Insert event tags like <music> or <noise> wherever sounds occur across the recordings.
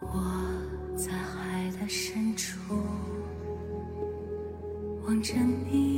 我在海的深处望着你，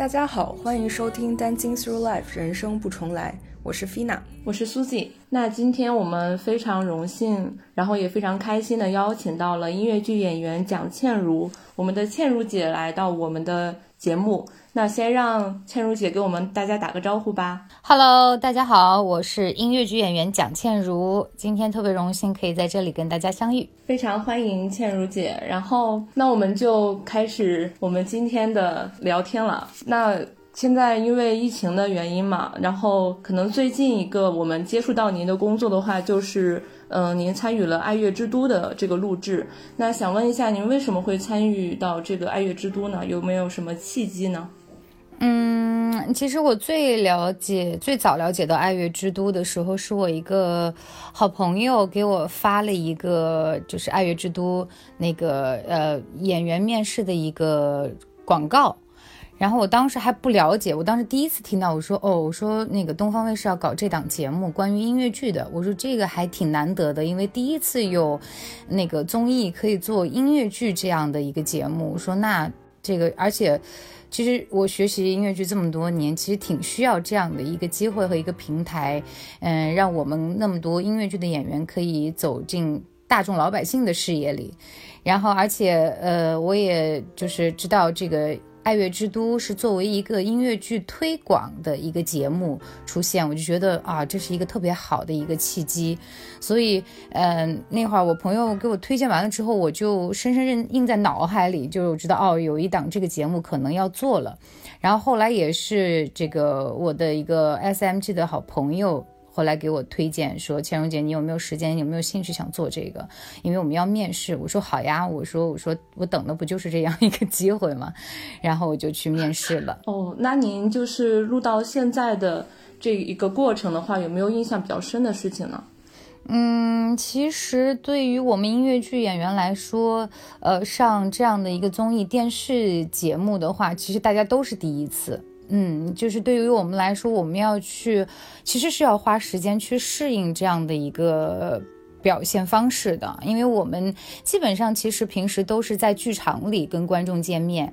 大家好，欢迎收听《Dancing Through Life》人生不重来，我是菲娜。我是苏静。那今天我们非常荣幸，然后也非常开心的邀请到了音乐剧演员蒋倩茹，我们的倩茹姐来到我们的节目。那先让倩茹姐给我们大家打个招呼吧。Hello，大家好，我是音乐剧演员蒋倩茹，今天特别荣幸可以在这里跟大家相遇。非常欢迎倩茹姐，然后那我们就开始我们今天的聊天了。那现在因为疫情的原因嘛，然后可能最近一个我们接触到您的工作的话，就是嗯、您参与了《爱乐之都》的这个录制。那想问一下，您为什么会参与到这个《爱乐之都》呢？有没有什么契机呢？嗯，其实我最了解、最早了解到爱乐之都的时候，是我一个好朋友给我发了一个，就是爱乐之都那个呃演员面试的一个广告。然后我当时还不了解，我当时第一次听到，我说哦，我说那个东方卫视要搞这档节目，关于音乐剧的，我说这个还挺难得的，因为第一次有那个综艺可以做音乐剧这样的一个节目，我说那这个，而且其实我学习音乐剧这么多年，其实挺需要这样的一个机会和一个平台，嗯，让我们那么多音乐剧的演员可以走进大众老百姓的视野里，然后而且呃，我也就是知道这个。爱乐之都是作为一个音乐剧推广的一个节目出现，我就觉得啊，这是一个特别好的一个契机。所以，嗯、那会儿我朋友给我推荐完了之后，我就深深印印在脑海里，就知道哦，有一档这个节目可能要做了。然后后来也是这个我的一个 SMG 的好朋友。后来给我推荐说：“倩蓉姐，你有没有时间？有没有兴趣想做这个？因为我们要面试。”我说：“好呀。”我说：“我说我等的不就是这样一个机会吗？”然后我就去面试了。哦，那您就是录到现在的这一个过程的话，有没有印象比较深的事情呢？嗯，其实对于我们音乐剧演员来说，呃，上这样的一个综艺电视节目的话，其实大家都是第一次。嗯，就是对于我们来说，我们要去，其实是要花时间去适应这样的一个表现方式的，因为我们基本上其实平时都是在剧场里跟观众见面，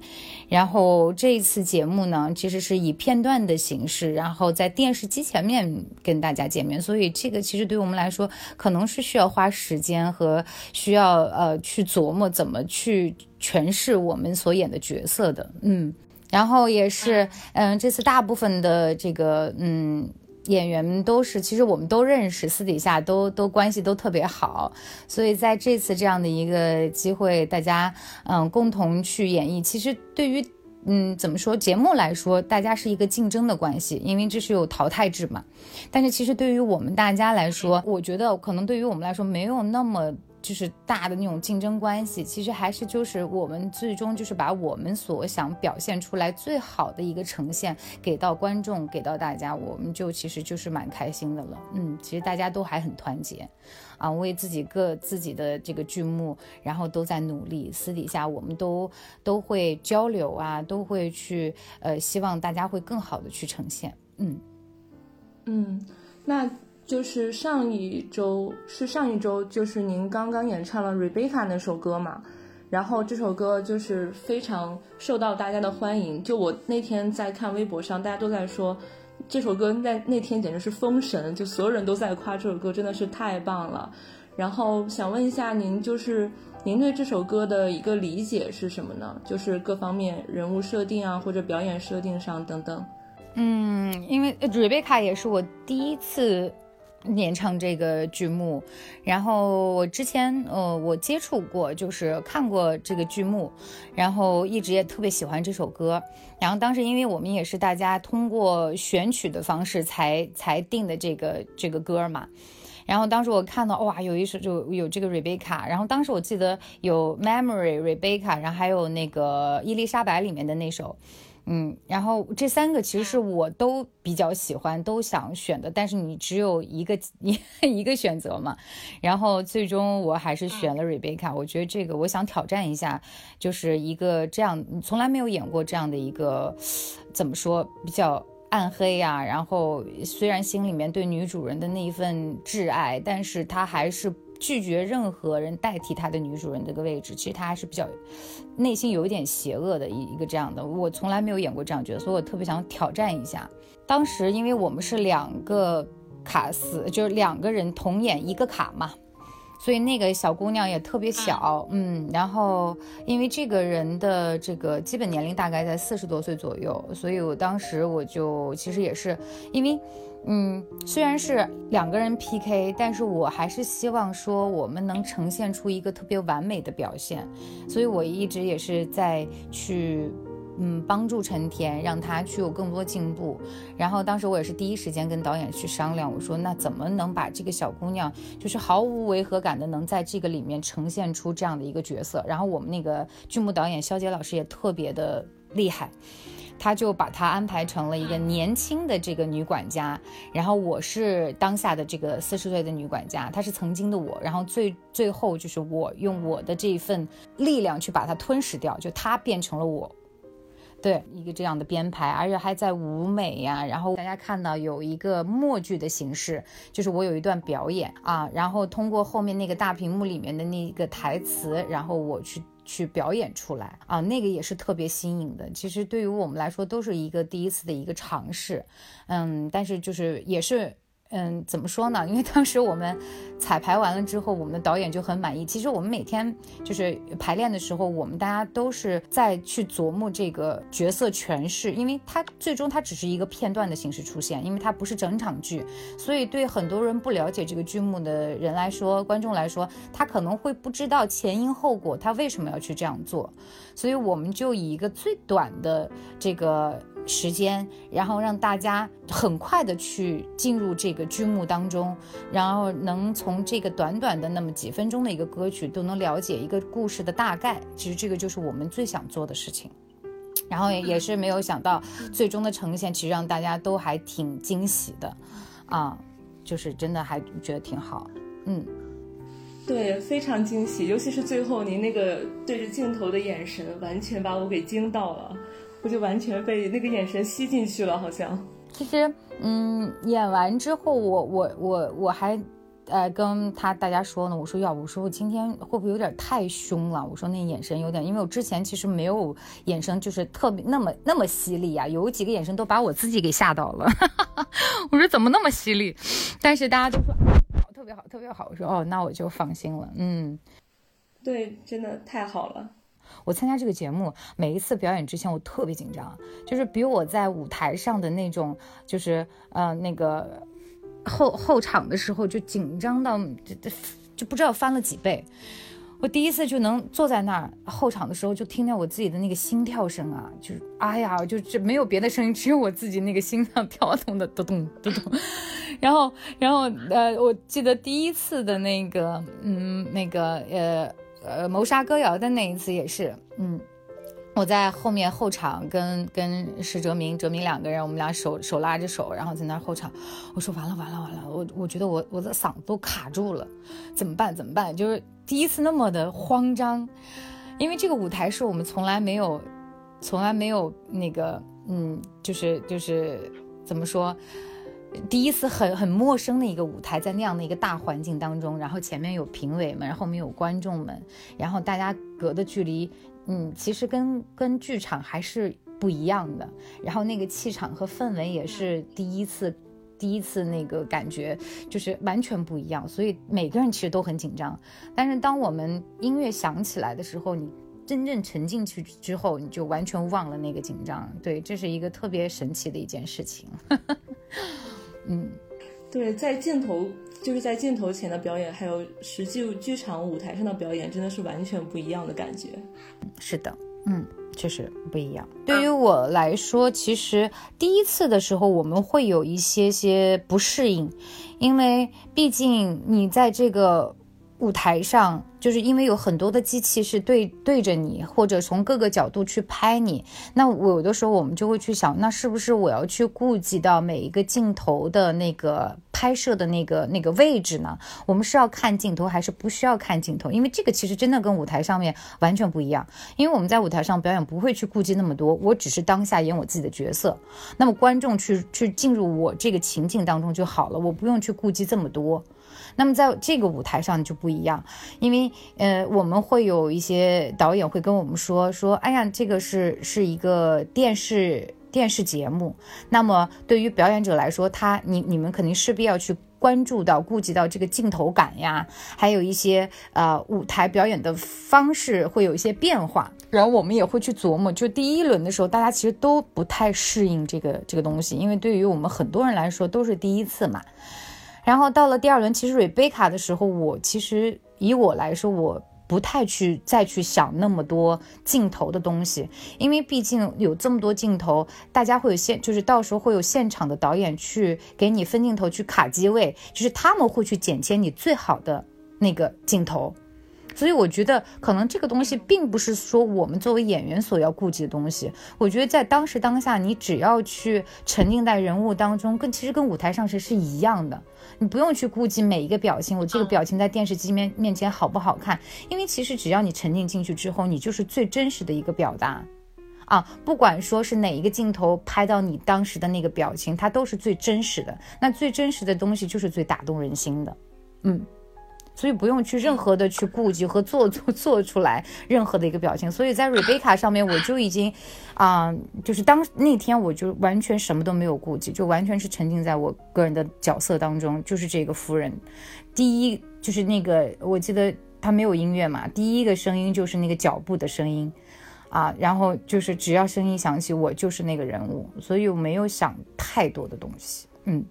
然后这一次节目呢，其实是以片段的形式，然后在电视机前面跟大家见面，所以这个其实对于我们来说，可能是需要花时间和需要呃去琢磨怎么去诠释我们所演的角色的，嗯。然后也是，嗯，这次大部分的这个，嗯，演员们都是，其实我们都认识，私底下都都关系都特别好，所以在这次这样的一个机会，大家嗯共同去演绎，其实对于嗯怎么说节目来说，大家是一个竞争的关系，因为这是有淘汰制嘛。但是其实对于我们大家来说，我觉得可能对于我们来说没有那么。就是大的那种竞争关系，其实还是就是我们最终就是把我们所想表现出来最好的一个呈现给到观众，给到大家，我们就其实就是蛮开心的了。嗯，其实大家都还很团结，啊，为自己各自己的这个剧目，然后都在努力。私底下我们都都会交流啊，都会去呃，希望大家会更好的去呈现。嗯嗯，那。就是上一周是上一周，就是您刚刚演唱了《Rebecca》那首歌嘛，然后这首歌就是非常受到大家的欢迎。就我那天在看微博上，大家都在说这首歌在那天简直是封神，就所有人都在夸这首歌真的是太棒了。然后想问一下您，就是您对这首歌的一个理解是什么呢？就是各方面人物设定啊，或者表演设定上等等。嗯，因为 Rebecca 也是我第一次。演唱这个剧目，然后我之前呃我接触过，就是看过这个剧目，然后一直也特别喜欢这首歌。然后当时因为我们也是大家通过选曲的方式才才定的这个这个歌嘛，然后当时我看到哇，有一首就有这个 Rebecca，然后当时我记得有 Memory Rebecca，然后还有那个伊丽莎白里面的那首。嗯，然后这三个其实是我都比较喜欢，都想选的，但是你只有一个 <laughs> 一一个选择嘛。然后最终我还是选了 Rebecca，我觉得这个我想挑战一下，就是一个这样从来没有演过这样的一个，怎么说比较暗黑呀？然后虽然心里面对女主人的那一份挚爱，但是她还是。拒绝任何人代替他的女主人这个位置，其实他还是比较内心有一点邪恶的一一个这样的。我从来没有演过这样角色，所以我特别想挑战一下。当时因为我们是两个卡司，就是两个人同演一个卡嘛，所以那个小姑娘也特别小，嗯，然后因为这个人的这个基本年龄大概在四十多岁左右，所以我当时我就其实也是因为。嗯，虽然是两个人 PK，但是我还是希望说我们能呈现出一个特别完美的表现，所以我一直也是在去，嗯，帮助陈田，让他去有更多进步。然后当时我也是第一时间跟导演去商量，我说那怎么能把这个小姑娘就是毫无违和感的能在这个里面呈现出这样的一个角色？然后我们那个剧目导演肖杰老师也特别的厉害。他就把她安排成了一个年轻的这个女管家，然后我是当下的这个四十岁的女管家，她是曾经的我，然后最最后就是我用我的这一份力量去把她吞噬掉，就她变成了我，对一个这样的编排，而且还在舞美呀，然后大家看到有一个默剧的形式，就是我有一段表演啊，然后通过后面那个大屏幕里面的那个台词，然后我去。去表演出来啊，那个也是特别新颖的。其实对于我们来说，都是一个第一次的一个尝试，嗯，但是就是也是。嗯，怎么说呢？因为当时我们彩排完了之后，我们的导演就很满意。其实我们每天就是排练的时候，我们大家都是在去琢磨这个角色诠释，因为它最终它只是一个片段的形式出现，因为它不是整场剧，所以对很多人不了解这个剧目的人来说，观众来说，他可能会不知道前因后果，他为什么要去这样做。所以我们就以一个最短的这个。时间，然后让大家很快的去进入这个剧目当中，然后能从这个短短的那么几分钟的一个歌曲都能了解一个故事的大概。其实这个就是我们最想做的事情，<laughs> 然后也也是没有想到最终的呈现，其实让大家都还挺惊喜的，啊，就是真的还觉得挺好，嗯，对，非常惊喜，尤其是最后您那个对着镜头的眼神，完全把我给惊到了。我就完全被那个眼神吸进去了，好像。其实，嗯，演完之后，我我我我还，呃，跟他大家说呢。我说，要不我说我今天会不会有点太凶了？我说那眼神有点，因为我之前其实没有眼神就是特别那么那么犀利啊，有几个眼神都把我自己给吓到了。<laughs> 我说怎么那么犀利？但是大家都说好，特别好，特别好。我说哦，那我就放心了。嗯，对，真的太好了。我参加这个节目，每一次表演之前，我特别紧张，就是比我在舞台上的那种，就是呃那个后后场的时候就紧张到就就不知道翻了几倍。我第一次就能坐在那儿后场的时候，就听见我自己的那个心跳声啊，就是哎呀，就这没有别的声音，只有我自己那个心脏跳动的咚咚咚咚。然后然后呃，我记得第一次的那个嗯那个呃。呃，谋杀歌谣的那一次也是，嗯，我在后面后场跟跟石哲明、哲明两个人，我们俩手手拉着手，然后在那后场，我说完了完了完了，我我觉得我我的嗓子都卡住了，怎么办怎么办？就是第一次那么的慌张，因为这个舞台是我们从来没有，从来没有那个，嗯，就是就是怎么说？第一次很很陌生的一个舞台，在那样的一个大环境当中，然后前面有评委们，然后后面有观众们，然后大家隔的距离，嗯，其实跟跟剧场还是不一样的。然后那个气场和氛围也是第一次，第一次那个感觉就是完全不一样。所以每个人其实都很紧张。但是当我们音乐响起来的时候，你真正沉进去之后，你就完全忘了那个紧张。对，这是一个特别神奇的一件事情。<laughs> 嗯，对，在镜头就是在镜头前的表演，还有实际剧场舞台上的表演，真的是完全不一样的感觉。是的，嗯，确实不一样。对于我来说，其实第一次的时候我们会有一些些不适应，因为毕竟你在这个。舞台上，就是因为有很多的机器是对对着你，或者从各个角度去拍你。那我有的时候我们就会去想，那是不是我要去顾及到每一个镜头的那个拍摄的那个那个位置呢？我们是要看镜头，还是不需要看镜头？因为这个其实真的跟舞台上面完全不一样。因为我们在舞台上表演不会去顾及那么多，我只是当下演我自己的角色，那么观众去去进入我这个情境当中就好了，我不用去顾及这么多。那么在这个舞台上就不一样，因为呃，我们会有一些导演会跟我们说说，哎呀，这个是是一个电视电视节目。那么对于表演者来说，他你你们肯定势必要去关注到、顾及到这个镜头感呀，还有一些呃舞台表演的方式会有一些变化。然后我们也会去琢磨，就第一轮的时候，大家其实都不太适应这个这个东西，因为对于我们很多人来说都是第一次嘛。然后到了第二轮，其实瑞贝卡的时候，我其实以我来说，我不太去再去想那么多镜头的东西，因为毕竟有这么多镜头，大家会有现，就是到时候会有现场的导演去给你分镜头，去卡机位，就是他们会去剪切你最好的那个镜头。所以我觉得，可能这个东西并不是说我们作为演员所要顾及的东西。我觉得在当时当下，你只要去沉浸在人物当中，跟其实跟舞台上是是一样的。你不用去顾及每一个表情，我这个表情在电视机面面前好不好看？因为其实只要你沉浸进去之后，你就是最真实的一个表达啊！不管说是哪一个镜头拍到你当时的那个表情，它都是最真实的。那最真实的东西就是最打动人心的，嗯。所以不用去任何的去顾及和做 <laughs> 做做出来任何的一个表情。所以在瑞贝卡上面，我就已经，啊，就是当那天我就完全什么都没有顾及，就完全是沉浸在我个人的角色当中，就是这个夫人。第一就是那个，我记得他没有音乐嘛，第一个声音就是那个脚步的声音，啊，然后就是只要声音响起，我就是那个人物，所以我没有想太多的东西。嗯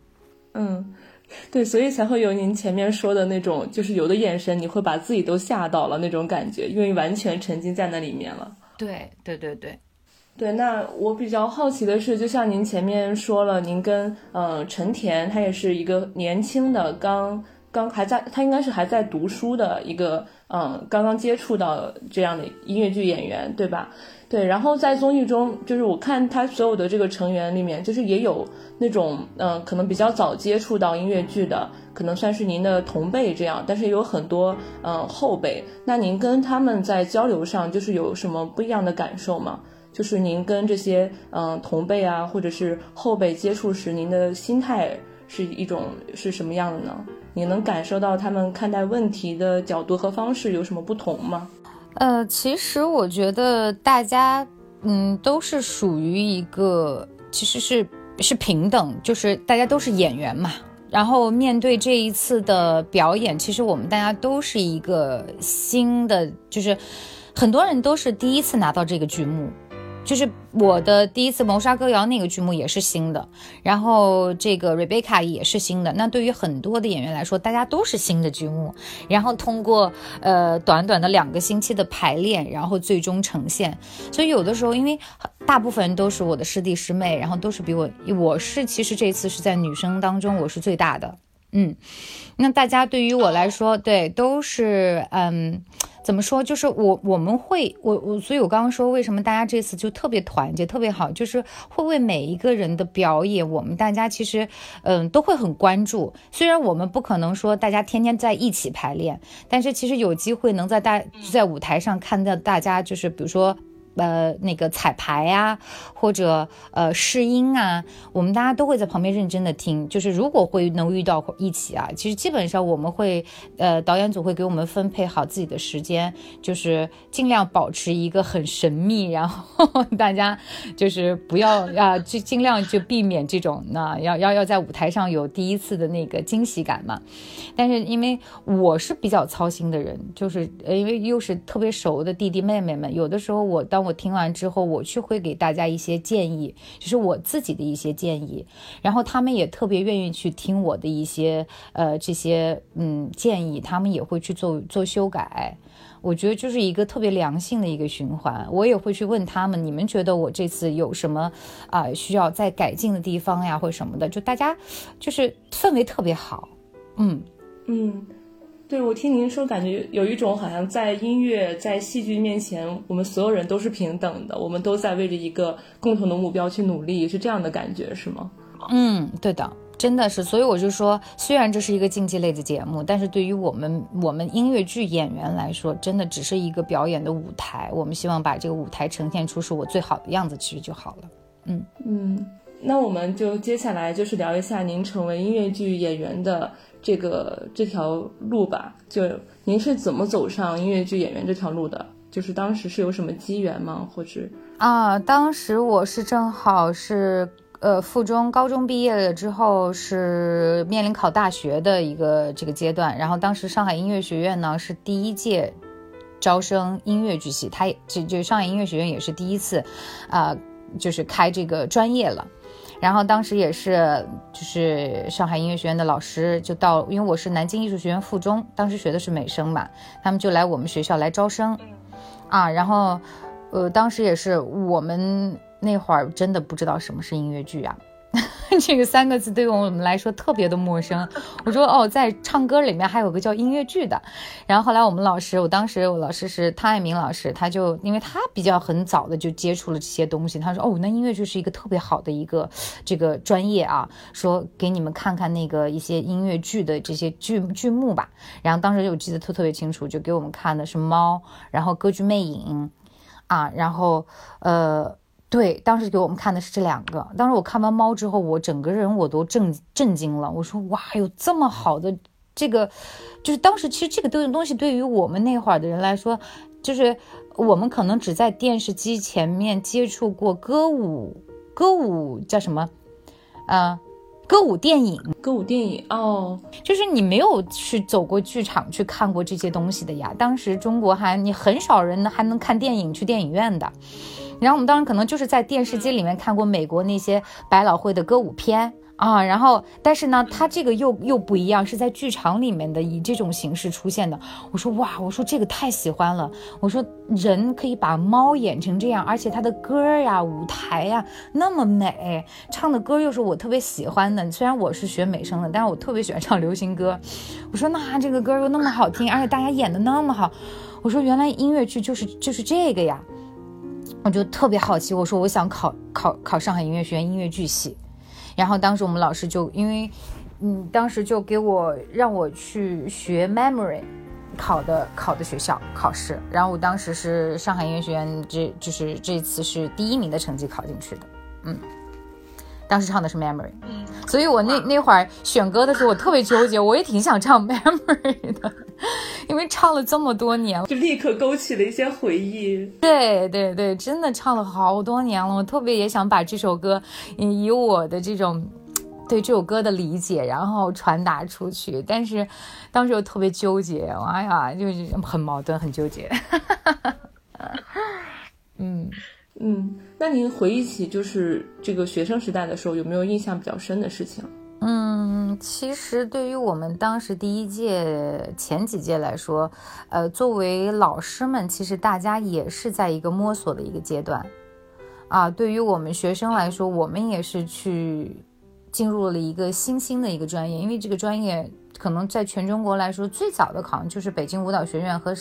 嗯。<laughs> 对，所以才会有您前面说的那种，就是有的眼神你会把自己都吓到了那种感觉，因为完全沉浸在那里面了。对，对，对，对，对。那我比较好奇的是，就像您前面说了，您跟嗯陈田，他也是一个年轻的，刚刚还在，他应该是还在读书的一个，嗯，刚刚接触到这样的音乐剧演员，对吧？对，然后在综艺中，就是我看他所有的这个成员里面，就是也有那种，嗯，可能比较早接触到音乐剧的，可能算是您的同辈这样，但是有很多，嗯，后辈。那您跟他们在交流上，就是有什么不一样的感受吗？就是您跟这些，嗯，同辈啊，或者是后辈接触时，您的心态是一种是什么样的呢？你能感受到他们看待问题的角度和方式有什么不同吗？呃，其实我觉得大家，嗯，都是属于一个，其实是是平等，就是大家都是演员嘛。然后面对这一次的表演，其实我们大家都是一个新的，就是很多人都是第一次拿到这个剧目。就是我的第一次谋杀歌谣那个剧目也是新的，然后这个 Rebecca 也是新的。那对于很多的演员来说，大家都是新的剧目。然后通过呃短短的两个星期的排练，然后最终呈现。所以有的时候，因为大部分都是我的师弟师妹，然后都是比我，我是其实这次是在女生当中我是最大的。嗯，那大家对于我来说，对都是嗯。怎么说？就是我我们会我我，所以我刚刚说为什么大家这次就特别团结，特别好，就是会为每一个人的表演，我们大家其实嗯都会很关注。虽然我们不可能说大家天天在一起排练，但是其实有机会能在大在舞台上看到大家，就是比如说。呃，那个彩排呀，或者呃试音啊，我们大家都会在旁边认真的听。就是如果会能遇到一起啊，其实基本上我们会，呃，导演组会给我们分配好自己的时间，就是尽量保持一个很神秘，然后大家就是不要啊，就尽量就避免这种，那要要要在舞台上有第一次的那个惊喜感嘛。但是因为我是比较操心的人，就是因为又是特别熟的弟弟妹妹们，有的时候我当我听完之后，我去会给大家一些建议，就是我自己的一些建议，然后他们也特别愿意去听我的一些呃这些嗯建议，他们也会去做做修改。我觉得就是一个特别良性的一个循环。我也会去问他们，你们觉得我这次有什么啊需要再改进的地方呀，或什么的？就大家就是氛围特别好，嗯嗯。对，我听您说，感觉有一种好像在音乐、在戏剧面前，我们所有人都是平等的，我们都在为着一个共同的目标去努力，是这样的感觉，是吗？嗯，对的，真的是。所以我就说，虽然这是一个竞技类的节目，但是对于我们我们音乐剧演员来说，真的只是一个表演的舞台。我们希望把这个舞台呈现出是我最好的样子，其实就好了。嗯嗯，那我们就接下来就是聊一下您成为音乐剧演员的。这个这条路吧，就您是怎么走上音乐剧演员这条路的？就是当时是有什么机缘吗？或者啊，当时我是正好是呃附中高中毕业了之后，是面临考大学的一个这个阶段。然后当时上海音乐学院呢是第一届招生音乐剧系，它就就上海音乐学院也是第一次啊，就是开这个专业了。然后当时也是，就是上海音乐学院的老师就到，因为我是南京艺术学院附中，当时学的是美声嘛，他们就来我们学校来招生，啊，然后，呃，当时也是我们那会儿真的不知道什么是音乐剧啊。<laughs> 这个三个字对于我们来说特别的陌生。我说哦，在唱歌里面还有个叫音乐剧的。然后后来我们老师，我当时我老师是汤爱明老师，他就因为他比较很早的就接触了这些东西，他说哦，那音乐剧是一个特别好的一个这个专业啊，说给你们看看那个一些音乐剧的这些剧剧目吧。然后当时就记得特特别清楚，就给我们看的是猫，然后歌剧魅影，啊，然后呃。对，当时给我们看的是这两个。当时我看完猫之后，我整个人我都震震惊了。我说哇，有这么好的这个，就是当时其实这个东东西对于我们那会儿的人来说，就是我们可能只在电视机前面接触过歌舞，歌舞叫什么？啊，歌舞电影，歌舞电影哦，就是你没有去走过剧场去看过这些东西的呀。当时中国还你很少人还能看电影去电影院的。然后我们当时可能就是在电视机里面看过美国那些百老汇的歌舞片啊，然后但是呢，它这个又又不一样，是在剧场里面的以这种形式出现的。我说哇，我说这个太喜欢了。我说人可以把猫演成这样，而且它的歌呀、舞台呀那么美，唱的歌又是我特别喜欢的。虽然我是学美声的，但是我特别喜欢唱流行歌。我说那这个歌又那么好听，而且大家演的那么好。我说原来音乐剧就是就是这个呀。我就特别好奇，我说我想考考考上海音乐学院音乐剧系，然后当时我们老师就因为，嗯，当时就给我让我去学 memory，考的考的学校考试，然后我当时是上海音乐学院，这就是这次是第一名的成绩考进去的，嗯。当时唱的是 Memory，嗯，所以我那那会儿选歌的时候，我特别纠结，我也挺想唱 Memory 的，因为唱了这么多年了，就立刻勾起了一些回忆。对对对，真的唱了好多年了，我特别也想把这首歌以我的这种对这首歌的理解，然后传达出去，但是当时又特别纠结，哎呀，就是很矛盾，很纠结。<laughs> 嗯。嗯，那您回忆起就是这个学生时代的时候，有没有印象比较深的事情？嗯，其实对于我们当时第一届、前几届来说，呃，作为老师们，其实大家也是在一个摸索的一个阶段啊。对于我们学生来说，我们也是去进入了一个新兴的一个专业，因为这个专业可能在全中国来说最早的考就是北京舞蹈学院和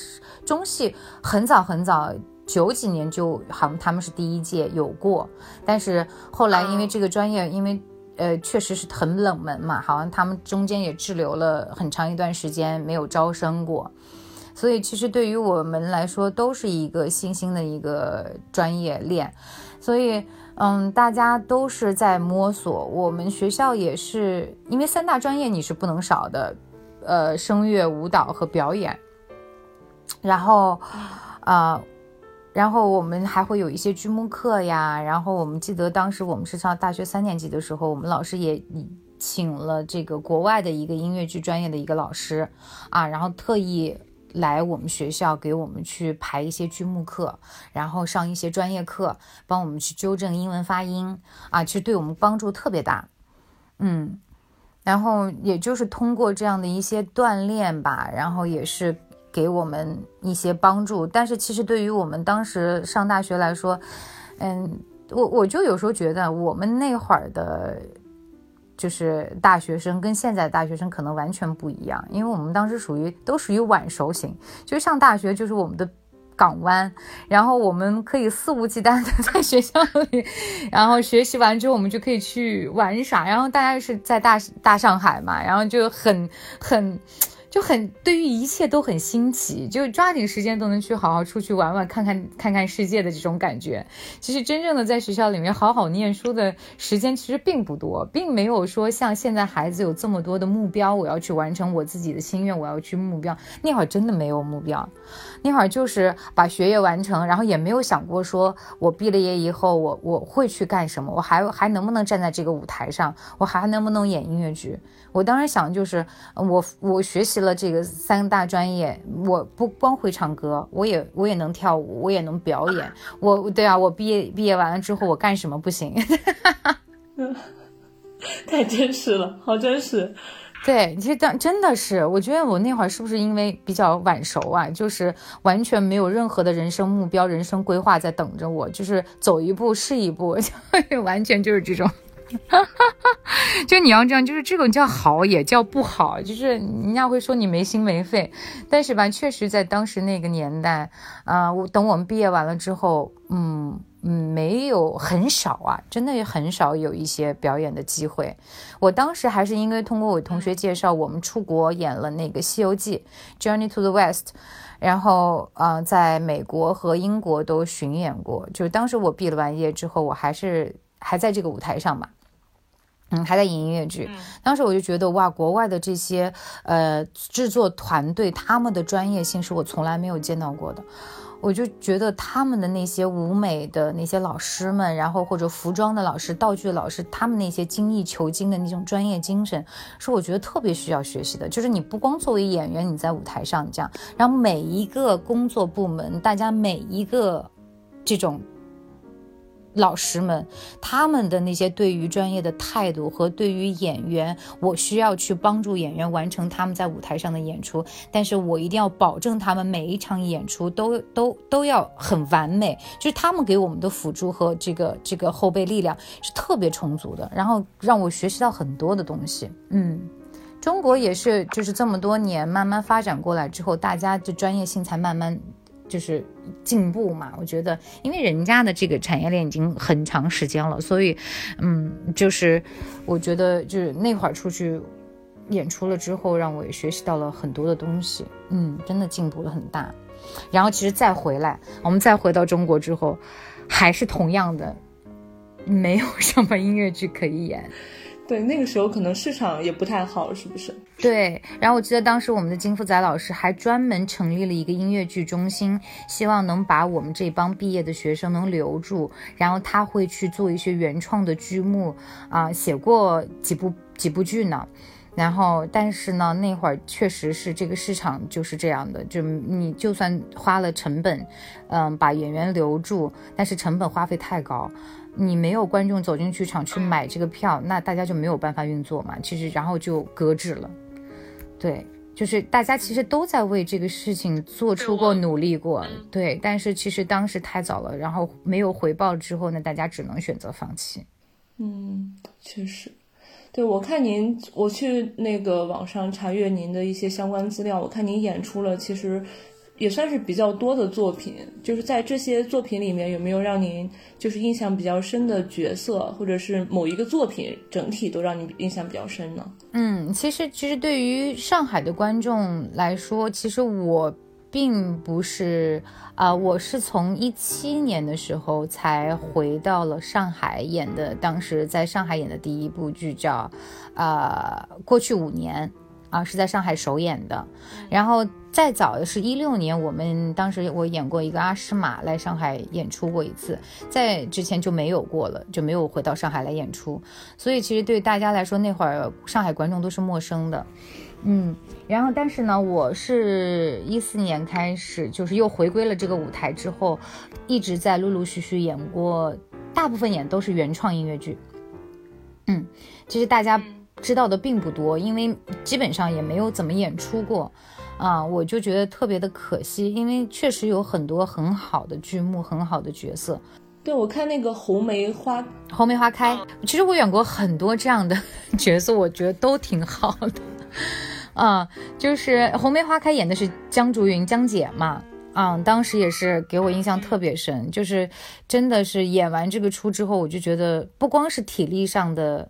中戏，很早很早。九几年就好像他们是第一届有过，但是后来因为这个专业，因为呃确实是很冷门嘛，好像他们中间也滞留了很长一段时间没有招生过，所以其实对于我们来说都是一个新兴的一个专业链，所以嗯大家都是在摸索，我们学校也是因为三大专业你是不能少的，呃声乐、舞蹈和表演，然后啊。然后我们还会有一些剧目课呀。然后我们记得当时我们是上大学三年级的时候，我们老师也请了这个国外的一个音乐剧专业的一个老师啊，然后特意来我们学校给我们去排一些剧目课，然后上一些专业课，帮我们去纠正英文发音啊，其实对我们帮助特别大。嗯，然后也就是通过这样的一些锻炼吧，然后也是。给我们一些帮助。但是其实对于我们当时上大学来说，嗯，我我就有时候觉得我们那会儿的。就是大学生跟现在大学生可能完全不一样，因为我们当时属于都属于晚熟型，就上大学就是我们的港湾，然后我们可以肆无忌惮的在学校里，然后学习完之后我们就可以去玩耍，然后大家是在大大上海嘛，然后就很很。就很对于一切都很新奇，就抓紧时间都能去好好出去玩玩，看看看看世界的这种感觉。其实真正的在学校里面好好念书的时间其实并不多，并没有说像现在孩子有这么多的目标，我要去完成我自己的心愿，我要去目标。那会儿真的没有目标，那会儿就是把学业完成，然后也没有想过说我毕了业以后我我会去干什么，我还还能不能站在这个舞台上，我还能不能演音乐剧。我当时想就是，我我学习了这个三大专业，我不光会唱歌，我也我也能跳舞，我也能表演。我对啊，我毕业毕业完了之后，我干什么不行？<laughs> <laughs> 太真实了，好真实。对，其实当真的是，我觉得我那会儿是不是因为比较晚熟啊？就是完全没有任何的人生目标、人生规划在等着我，就是走一步是一步，<laughs> 完全就是这种。哈哈哈，就你要这样，就是这种叫好也叫不好，就是人家会说你没心没肺，但是吧，确实在当时那个年代，啊，我等我们毕业完了之后，嗯嗯，没有很少啊，真的很少有一些表演的机会。我当时还是因为通过我同学介绍，我们出国演了那个《西游记》（Journey to the West），然后啊，在美国和英国都巡演过。就当时我毕了完业之后，我还是还在这个舞台上嘛。嗯，还在演音乐剧。当时我就觉得哇，国外的这些呃制作团队，他们的专业性是我从来没有见到过的。我就觉得他们的那些舞美的那些老师们，然后或者服装的老师、道具的老师，他们那些精益求精的那种专业精神，是我觉得特别需要学习的。就是你不光作为演员，你在舞台上这样，然后每一个工作部门，大家每一个这种。老师们，他们的那些对于专业的态度和对于演员，我需要去帮助演员完成他们在舞台上的演出，但是我一定要保证他们每一场演出都都都要很完美，就是他们给我们的辅助和这个这个后备力量是特别充足的，然后让我学习到很多的东西。嗯，中国也是，就是这么多年慢慢发展过来之后，大家的专业性才慢慢。就是进步嘛，我觉得，因为人家的这个产业链已经很长时间了，所以，嗯，就是我觉得，就是那会儿出去演出了之后，让我也学习到了很多的东西，嗯，真的进步了很大。然后，其实再回来，我们再回到中国之后，还是同样的，没有什么音乐剧可以演。对，那个时候可能市场也不太好，是不是？对。然后我记得当时我们的金福仔老师还专门成立了一个音乐剧中心，希望能把我们这帮毕业的学生能留住。然后他会去做一些原创的剧目，啊，写过几部几部剧呢。然后，但是呢，那会儿确实是这个市场就是这样的，就你就算花了成本，嗯，把演员留住，但是成本花费太高。你没有观众走进剧场去买这个票，那大家就没有办法运作嘛。其实，然后就搁置了。对，就是大家其实都在为这个事情做出过努力过，对。但是其实当时太早了，然后没有回报之后，呢大家只能选择放弃。嗯，确实。对，我看您，我去那个网上查阅您的一些相关资料，我看您演出了，其实。也算是比较多的作品，就是在这些作品里面，有没有让您就是印象比较深的角色，或者是某一个作品整体都让你印象比较深呢？嗯，其实其实对于上海的观众来说，其实我并不是啊，我是从一七年的时候才回到了上海演的，当时在上海演的第一部剧叫啊，过去五年。啊，是在上海首演的，然后再早的是一六年，我们当时我演过一个阿诗玛来上海演出过一次，在之前就没有过了，就没有回到上海来演出，所以其实对大家来说，那会儿上海观众都是陌生的，嗯，然后但是呢，我是一四年开始，就是又回归了这个舞台之后，一直在陆陆续续演过，大部分演都是原创音乐剧，嗯，其实大家。知道的并不多，因为基本上也没有怎么演出过，啊，我就觉得特别的可惜，因为确实有很多很好的剧目，很好的角色。对，我看那个红梅花，红梅花开，其实我演过很多这样的 <laughs> 角色，我觉得都挺好的。啊，就是红梅花开演的是江竹云江姐嘛，啊，当时也是给我印象特别深，就是真的是演完这个出之后，我就觉得不光是体力上的。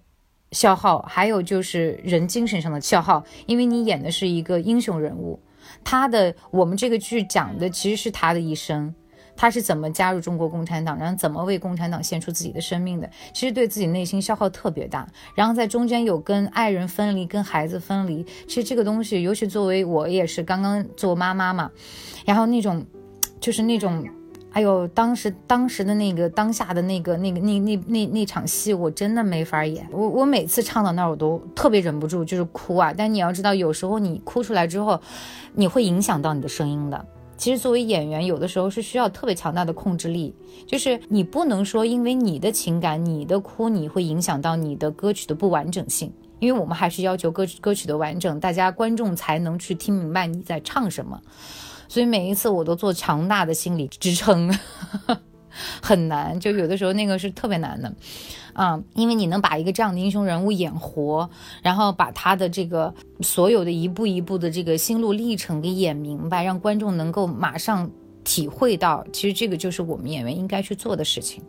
消耗，还有就是人精神上的消耗，因为你演的是一个英雄人物，他的我们这个剧讲的其实是他的一生，他是怎么加入中国共产党，然后怎么为共产党献出自己的生命的，其实对自己内心消耗特别大。然后在中间有跟爱人分离，跟孩子分离，其实这个东西，尤其作为我也是刚刚做妈妈嘛，然后那种，就是那种。还有当时当时的那个当下的那个那个那那那那场戏，我真的没法演。我我每次唱到那儿，我都特别忍不住，就是哭啊。但你要知道，有时候你哭出来之后，你会影响到你的声音的。其实作为演员，有的时候是需要特别强大的控制力，就是你不能说因为你的情感、你的哭，你会影响到你的歌曲的不完整性。因为我们还是要求歌歌曲的完整，大家观众才能去听明白你在唱什么。所以每一次我都做强大的心理支撑，<laughs> 很难。就有的时候那个是特别难的，啊，因为你能把一个这样的英雄人物演活，然后把他的这个所有的一步一步的这个心路历程给演明白，让观众能够马上体会到，其实这个就是我们演员应该去做的事情。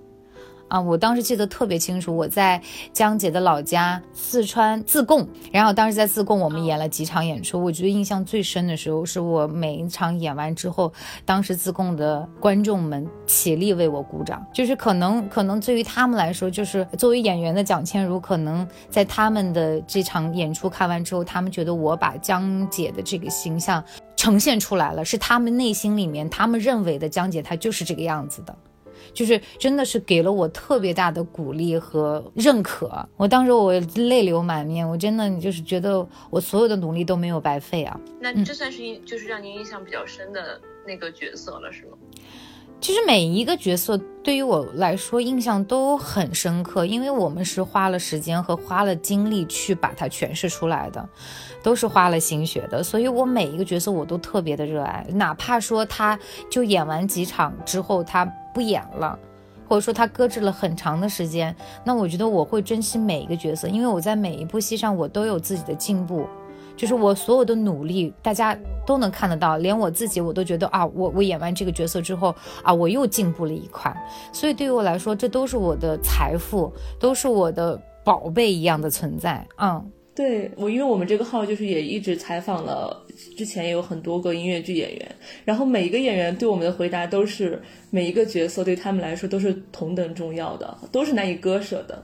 啊，我当时记得特别清楚，我在江姐的老家四川自贡，然后当时在自贡我们演了几场演出，我觉得印象最深的时候是我每一场演完之后，当时自贡的观众们起立为我鼓掌，就是可能可能对于他们来说，就是作为演员的蒋倩茹，可能在他们的这场演出看完之后，他们觉得我把江姐的这个形象呈现出来了，是他们内心里面他们认为的江姐，她就是这个样子的。就是真的是给了我特别大的鼓励和认可，我当时我泪流满面，我真的就是觉得我所有的努力都没有白费啊。那这算是印，就是让您印象比较深的那个角色了，是吗？其实每一个角色对于我来说印象都很深刻，因为我们是花了时间和花了精力去把它诠释出来的。都是花了心血的，所以我每一个角色我都特别的热爱，哪怕说他就演完几场之后他不演了，或者说他搁置了很长的时间，那我觉得我会珍惜每一个角色，因为我在每一部戏上我都有自己的进步，就是我所有的努力大家都能看得到，连我自己我都觉得啊，我我演完这个角色之后啊，我又进步了一块，所以对于我来说，这都是我的财富，都是我的宝贝一样的存在，嗯。对我，因为我们这个号就是也一直采访了，之前也有很多个音乐剧演员，然后每一个演员对我们的回答都是每一个角色对他们来说都是同等重要的，都是难以割舍的。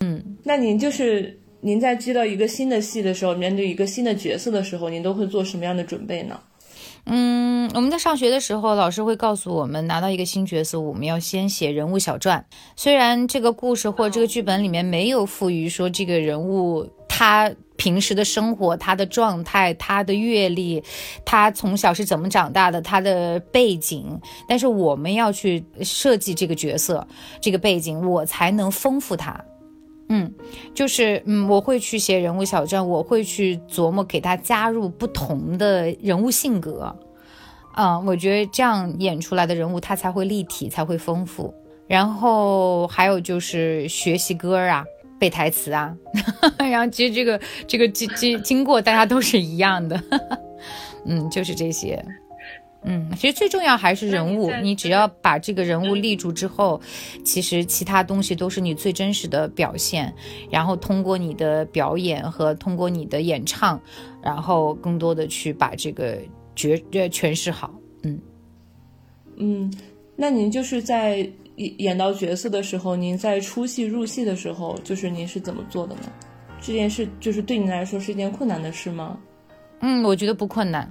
嗯，那您就是您在接到一个新的戏的时候，面对一个新的角色的时候，您都会做什么样的准备呢？嗯，我们在上学的时候，老师会告诉我们，拿到一个新角色，我们要先写人物小传。虽然这个故事或这个剧本里面没有赋予说这个人物。他平时的生活，他的状态，他的阅历，他从小是怎么长大的，他的背景。但是我们要去设计这个角色，这个背景，我才能丰富他。嗯，就是嗯，我会去写人物小传，我会去琢磨给他加入不同的人物性格。嗯，我觉得这样演出来的人物他才会立体，才会丰富。然后还有就是学习歌啊。背台词啊，<laughs> 然后其实这个这个经经经过大家都是一样的，<laughs> 嗯，就是这些，嗯，其实最重要还是人物，你只要把这个人物立住之后，其实其他东西都是你最真实的表现，然后通过你的表演和通过你的演唱，然后更多的去把这个角呃诠释好，嗯嗯，那您就是在。演到角色的时候，您在出戏入戏的时候，就是您是怎么做的呢？这件事就是对您来说是一件困难的事吗？嗯，我觉得不困难。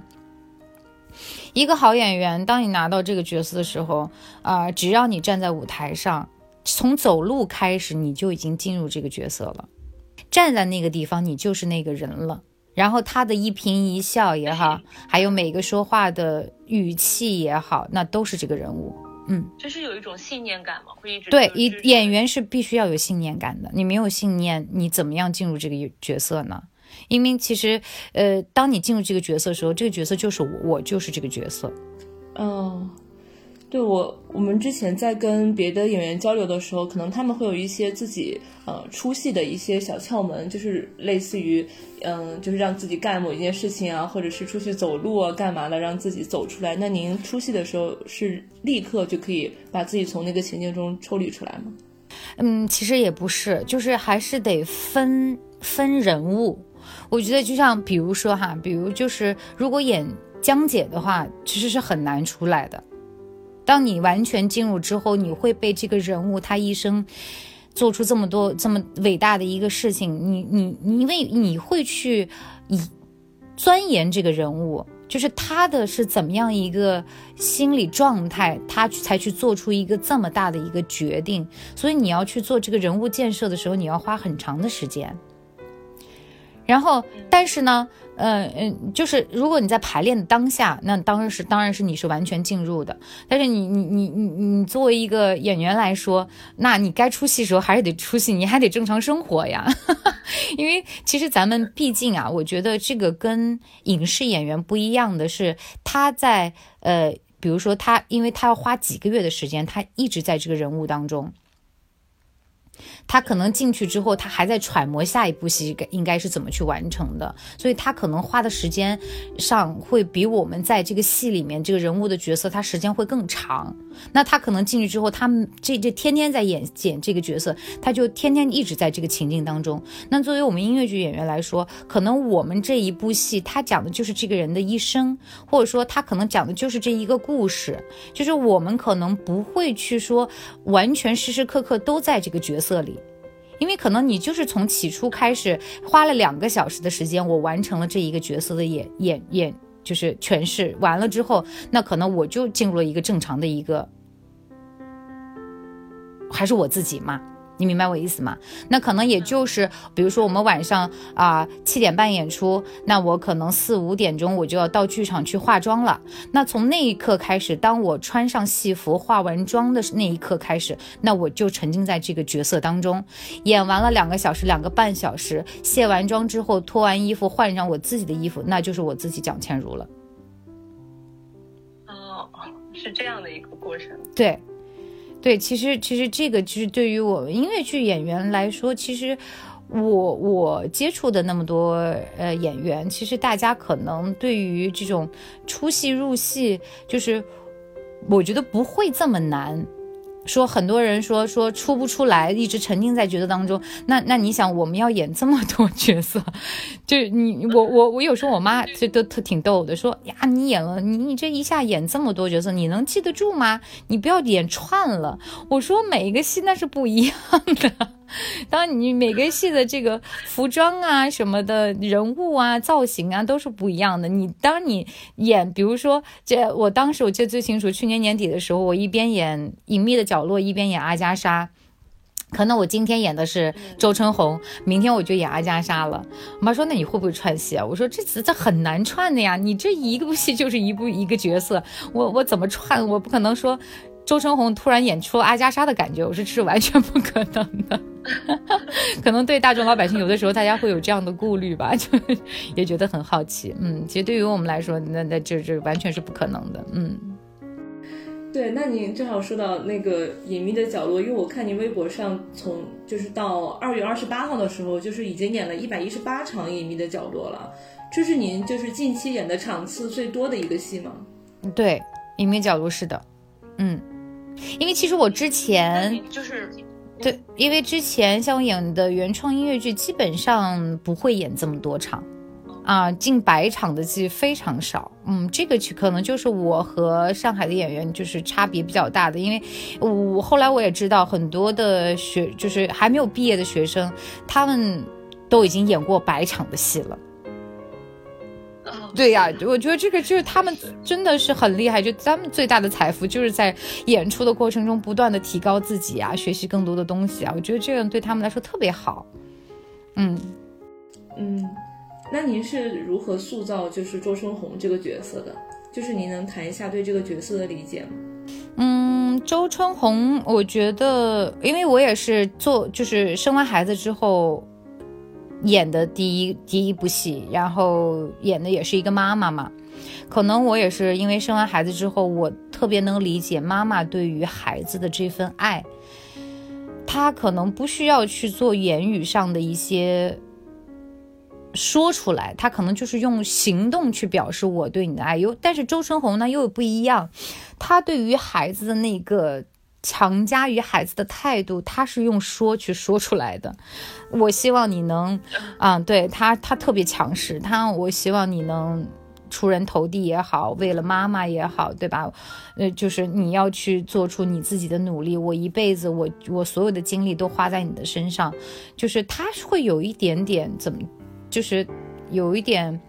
一个好演员，当你拿到这个角色的时候，啊，只要你站在舞台上，从走路开始，你就已经进入这个角色了。站在那个地方，你就是那个人了。然后他的一颦一笑也好，还有每个说话的语气也好，那都是这个人物。嗯，就是有一种信念感嘛，会一直对一演员是必须要有信念感的。你没有信念，你怎么样进入这个角色呢？因为其实，呃，当你进入这个角色的时候，这个角色就是我，我就是这个角色。嗯，对我，我们之前在跟别的演员交流的时候，可能他们会有一些自己呃出戏的一些小窍门，就是类似于嗯，就是让自己干某一件事情啊，或者是出去走路啊，干嘛的，让自己走出来。那您出戏的时候是立刻就可以把自己从那个情境中抽离出来吗？嗯，其实也不是，就是还是得分分人物。我觉得就像比如说哈，比如就是如果演江姐的话，其实是很难出来的。当你完全进入之后，你会被这个人物他一生做出这么多这么伟大的一个事情，你你你，因为你会去以钻研这个人物。就是他的是怎么样一个心理状态，他才去做出一个这么大的一个决定。所以你要去做这个人物建设的时候，你要花很长的时间。然后，但是呢，嗯嗯，就是如果你在排练的当下，那当然是当然是你是完全进入的。但是你你你你你作为一个演员来说，那你该出戏时候还是得出戏，你还得正常生活呀。<laughs> 因为其实咱们毕竟啊，我觉得这个跟影视演员不一样的是，他在呃，比如说他，因为他要花几个月的时间，他一直在这个人物当中。他可能进去之后，他还在揣摩下一部戏该应该是怎么去完成的，所以他可能花的时间上会比我们在这个戏里面这个人物的角色，他时间会更长。那他可能进去之后，他们这这天天在演演这个角色，他就天天一直在这个情境当中。那作为我们音乐剧演员来说，可能我们这一部戏，他讲的就是这个人的一生，或者说他可能讲的就是这一个故事，就是我们可能不会去说完全时时刻刻都在这个角色里。因为可能你就是从起初开始花了两个小时的时间，我完成了这一个角色的演演演，就是诠释完了之后，那可能我就进入了一个正常的一个，还是我自己嘛。你明白我意思吗？那可能也就是，比如说我们晚上啊七点半演出，那我可能四五点钟我就要到剧场去化妆了。那从那一刻开始，当我穿上戏服、化完妆的那一刻开始，那我就沉浸在这个角色当中。演完了两个小时、两个半小时，卸完妆之后，脱完衣服，换上我自己的衣服，那就是我自己蒋倩茹了。哦，是这样的一个过程。对。对，其实其实这个其实对于我们音乐剧演员来说，其实我我接触的那么多呃演员，其实大家可能对于这种出戏入戏，就是我觉得不会这么难。说很多人说说出不出来，一直沉浸在角色当中。那那你想，我们要演这么多角色，<laughs> 就你我我我有时候我妈就都特挺逗的，说呀，你演了你你这一下演这么多角色，你能记得住吗？你不要演串了。我说每一个戏那是不一样的。当你每个戏的这个服装啊、什么的人物啊、造型啊都是不一样的。你当你演，比如说这，我当时我记得最清楚，去年年底的时候，我一边演《隐秘的角落》，一边演阿加莎。可能我今天演的是周春红，明天我就演阿加莎了。我妈说：“那你会不会串戏啊？”我说：“这这这很难串的呀，你这一部戏就是一部一个角色，我我怎么串？我不可能说。”周春红突然演出了阿加莎的感觉，我说这是完全不可能的。<laughs> 可能对大众老百姓，有的时候大家会有这样的顾虑吧，就也觉得很好奇。嗯，其实对于我们来说，那那这这完全是不可能的。嗯，对，那您正好说到那个隐秘的角落，因为我看您微博上，从就是到二月二十八号的时候，就是已经演了一百一十八场隐秘的角落了。这是您就是近期演的场次最多的一个戏吗？对，隐秘角落是的，嗯。因为其实我之前就是对，因为之前像我演的原创音乐剧，基本上不会演这么多场，啊，近百场的戏非常少。嗯，这个剧可能就是我和上海的演员就是差别比较大的，因为我后来我也知道很多的学，就是还没有毕业的学生，他们都已经演过百场的戏了。对呀，我觉得这个就是他们真的是很厉害。就咱们最大的财富，就是在演出的过程中不断的提高自己啊，学习更多的东西啊。我觉得这样对他们来说特别好。嗯嗯，那您是如何塑造就是周春红这个角色的？就是您能谈一下对这个角色的理解吗？嗯，周春红，我觉得，因为我也是做，就是生完孩子之后。演的第一第一部戏，然后演的也是一个妈妈嘛。可能我也是因为生完孩子之后，我特别能理解妈妈对于孩子的这份爱。她可能不需要去做言语上的一些说出来，她可能就是用行动去表示我对你的爱。又但是周春红呢又不一样，她对于孩子的那个强加于孩子的态度，他是用说去说出来的。我希望你能，啊，对他，他特别强势，他我希望你能。出人头地也好，为了妈妈也好，对吧？呃，就是你要去做出你自己的努力。我一辈子，我我所有的精力都花在你的身上，就是他会有一点点怎么，就是有一点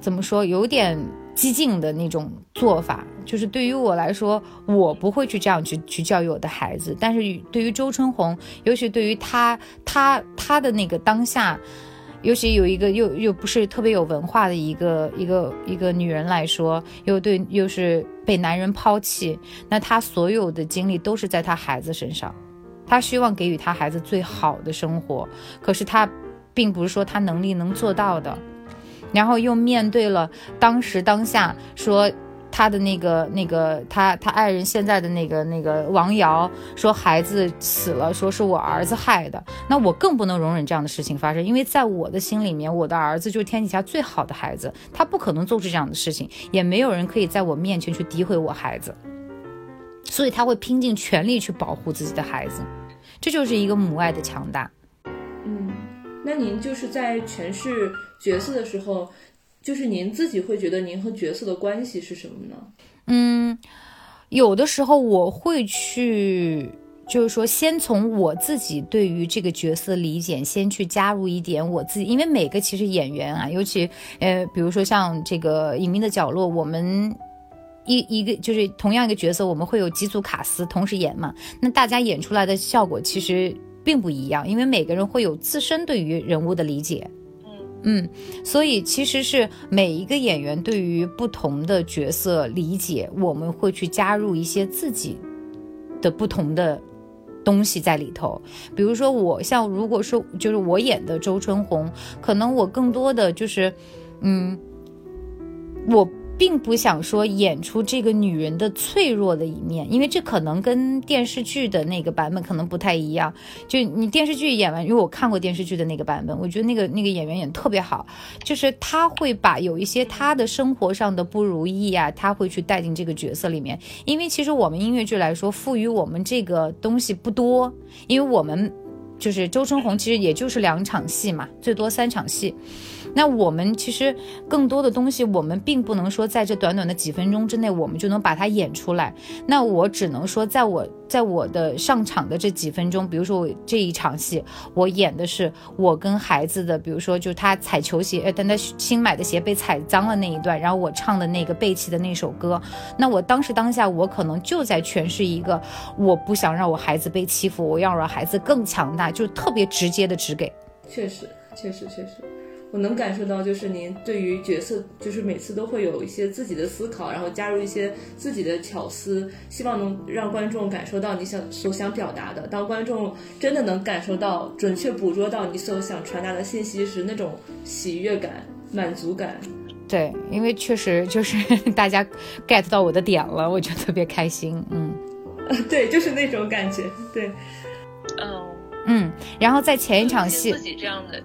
怎么说，有点激进的那种做法。就是对于我来说，我不会去这样去去教育我的孩子。但是对于周春红，尤其对于他他他的那个当下。尤其有一个又又不是特别有文化的一个一个一个女人来说，又对又是被男人抛弃，那她所有的精力都是在她孩子身上，她希望给予她孩子最好的生活，可是她并不是说她能力能做到的，然后又面对了当时当下说。他的那个那个他他爱人现在的那个那个王瑶说孩子死了，说是我儿子害的，那我更不能容忍这样的事情发生，因为在我的心里面，我的儿子就是天底下最好的孩子，他不可能做出这样的事情，也没有人可以在我面前去诋毁我孩子，所以他会拼尽全力去保护自己的孩子，这就是一个母爱的强大。嗯，那您就是在诠释角色的时候。就是您自己会觉得您和角色的关系是什么呢？嗯，有的时候我会去，就是说先从我自己对于这个角色理解，先去加入一点我自己，因为每个其实演员啊，尤其呃，比如说像这个《隐秘的角落》，我们一一个就是同样一个角色，我们会有几组卡司同时演嘛，那大家演出来的效果其实并不一样，因为每个人会有自身对于人物的理解。嗯，所以其实是每一个演员对于不同的角色理解，我们会去加入一些自己的不同的东西在里头。比如说我像，如果说就是我演的周春红，可能我更多的就是，嗯，我。并不想说演出这个女人的脆弱的一面，因为这可能跟电视剧的那个版本可能不太一样。就你电视剧演完，因为我看过电视剧的那个版本，我觉得那个那个演员演特别好，就是他会把有一些他的生活上的不如意啊，他会去带进这个角色里面。因为其实我们音乐剧来说，赋予我们这个东西不多，因为我们就是周春红，其实也就是两场戏嘛，最多三场戏。那我们其实更多的东西，我们并不能说在这短短的几分钟之内，我们就能把它演出来。那我只能说，在我在我的上场的这几分钟，比如说我这一场戏，我演的是我跟孩子的，比如说就他踩球鞋，呃，但他新买的鞋被踩脏了那一段，然后我唱的那个背弃的那首歌。那我当时当下，我可能就在诠释一个，我不想让我孩子被欺负，我要让孩子更强大，就特别直接的直给。确实，确实，确实。我能感受到，就是您对于角色，就是每次都会有一些自己的思考，然后加入一些自己的巧思，希望能让观众感受到你想所想表达的。当观众真的能感受到、准确捕捉到你所想传达的信息时，那种喜悦感、满足感。对，因为确实就是 <laughs> 大家 get 到我的点了，我就特别开心。嗯，<laughs> 对，就是那种感觉。对，嗯嗯，然后在前一场戏，自己这样的。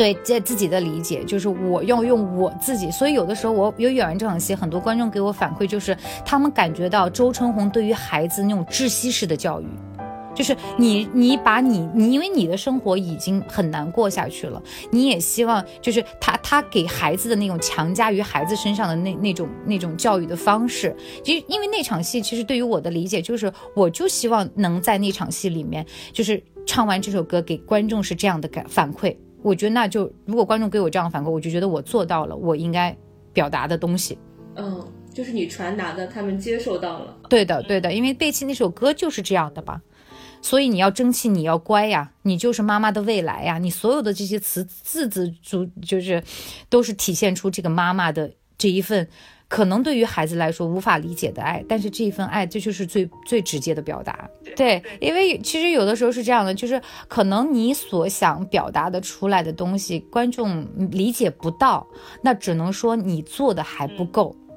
对，在自己的理解，就是我要用我自己，所以有的时候我有演完这场戏，很多观众给我反馈，就是他们感觉到周春红对于孩子那种窒息式的教育，就是你你把你你因为你的生活已经很难过下去了，你也希望就是他他给孩子的那种强加于孩子身上的那那种那种教育的方式，其实因为那场戏其实对于我的理解就是，我就希望能在那场戏里面，就是唱完这首歌给观众是这样的感反馈。我觉得那就如果观众给我这样反馈，我就觉得我做到了我应该表达的东西。嗯，就是你传达的，他们接受到了。对的，对的，因为背弃那首歌就是这样的吧。所以你要争气，你要乖呀，你就是妈妈的未来呀。你所有的这些词字字足就是，都是体现出这个妈妈的这一份可能对于孩子来说无法理解的爱，但是这一份爱，这就是最最直接的表达。对，因为其实有的时候是这样的，就是可能你所想表达的出来的东西，观众理解不到，那只能说你做的还不够。嗯，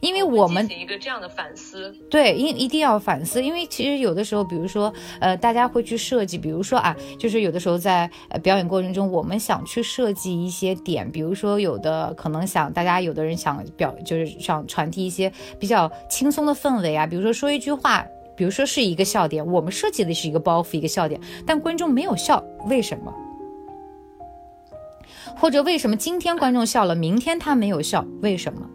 因为我们一个这样的反思，对，一一定要反思，因为其实有的时候，比如说，呃，大家会去设计，比如说啊，就是有的时候在呃表演过程中，我们想去设计一些点，比如说有的可能想大家有的人想表，就是想传递一些比较轻松的氛围啊，比如说说一句话，比如说是一个笑点，我们设计的是一个包袱，一个笑点，但观众没有笑，为什么？或者为什么今天观众笑了，明天他没有笑，为什么？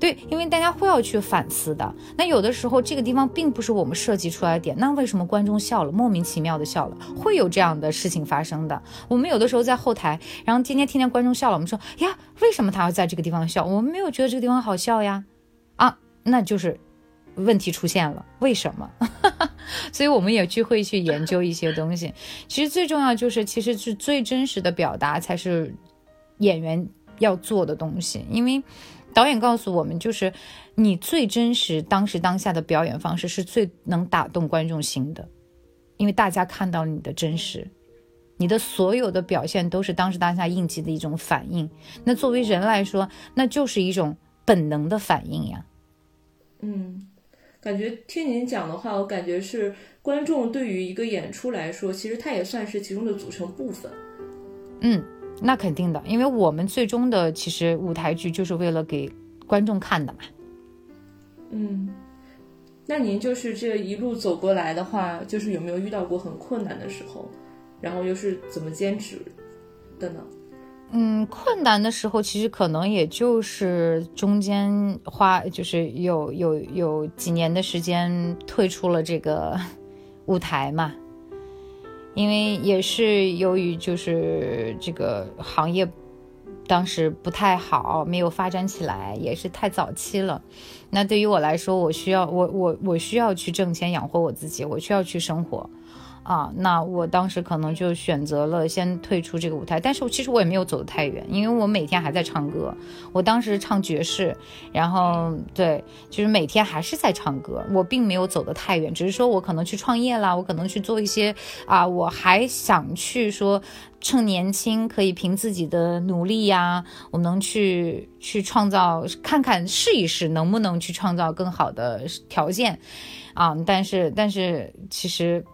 对，因为大家会要去反思的。那有的时候这个地方并不是我们设计出来的点，那为什么观众笑了，莫名其妙的笑了？会有这样的事情发生的。我们有的时候在后台，然后今天听见观众笑了，我们说呀，为什么他要在这个地方笑？我们没有觉得这个地方好笑呀，啊，那就是问题出现了，为什么？<laughs> 所以我们也去会去研究一些东西。其实最重要就是，其实是最真实的表达才是演员要做的东西，因为。导演告诉我们，就是你最真实、当时当下的表演方式是最能打动观众心的，因为大家看到你的真实，你的所有的表现都是当时当下应激的一种反应。那作为人来说，那就是一种本能的反应呀。嗯，感觉听您讲的话，我感觉是观众对于一个演出来说，其实它也算是其中的组成部分。嗯。那肯定的，因为我们最终的其实舞台剧就是为了给观众看的嘛。嗯，那您就是这一路走过来的话，就是有没有遇到过很困难的时候，然后又是怎么坚持的呢？嗯，困难的时候其实可能也就是中间花，就是有有有几年的时间退出了这个舞台嘛。因为也是由于就是这个行业当时不太好，没有发展起来，也是太早期了。那对于我来说，我需要我我我需要去挣钱养活我自己，我需要去生活。啊，那我当时可能就选择了先退出这个舞台，但是其实我也没有走得太远，因为我每天还在唱歌。我当时唱爵士，然后对，就是每天还是在唱歌，我并没有走得太远，只是说我可能去创业啦，我可能去做一些啊，我还想去说趁年轻可以凭自己的努力呀，我能去去创造，看看试一试能不能去创造更好的条件，啊，但是但是其实。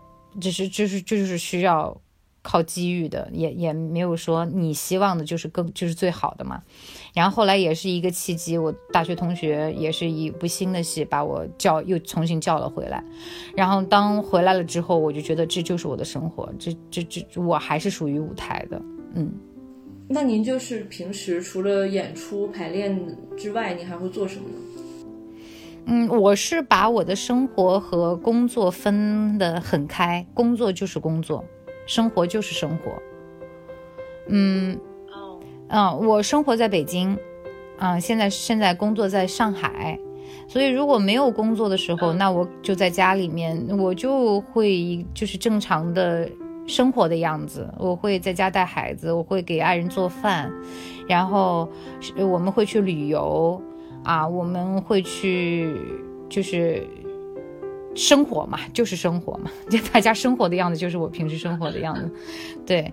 只是就是就是需要靠机遇的，也也没有说你希望的就是更就是最好的嘛。然后后来也是一个契机，我大学同学也是一部新的戏把我叫又重新叫了回来。然后当回来了之后，我就觉得这就是我的生活，这这这我还是属于舞台的。嗯，那您就是平时除了演出排练之外，您还会做什么呢？嗯，我是把我的生活和工作分得很开，工作就是工作，生活就是生活。嗯，嗯，我生活在北京，啊，现在现在工作在上海，所以如果没有工作的时候，那我就在家里面，我就会就是正常的生活的样子，我会在家带孩子，我会给爱人做饭，然后我们会去旅游。啊，我们会去，就是生活嘛，就是生活嘛，<laughs> 就大家生活的样子，就是我平时生活的样子，<laughs> 对，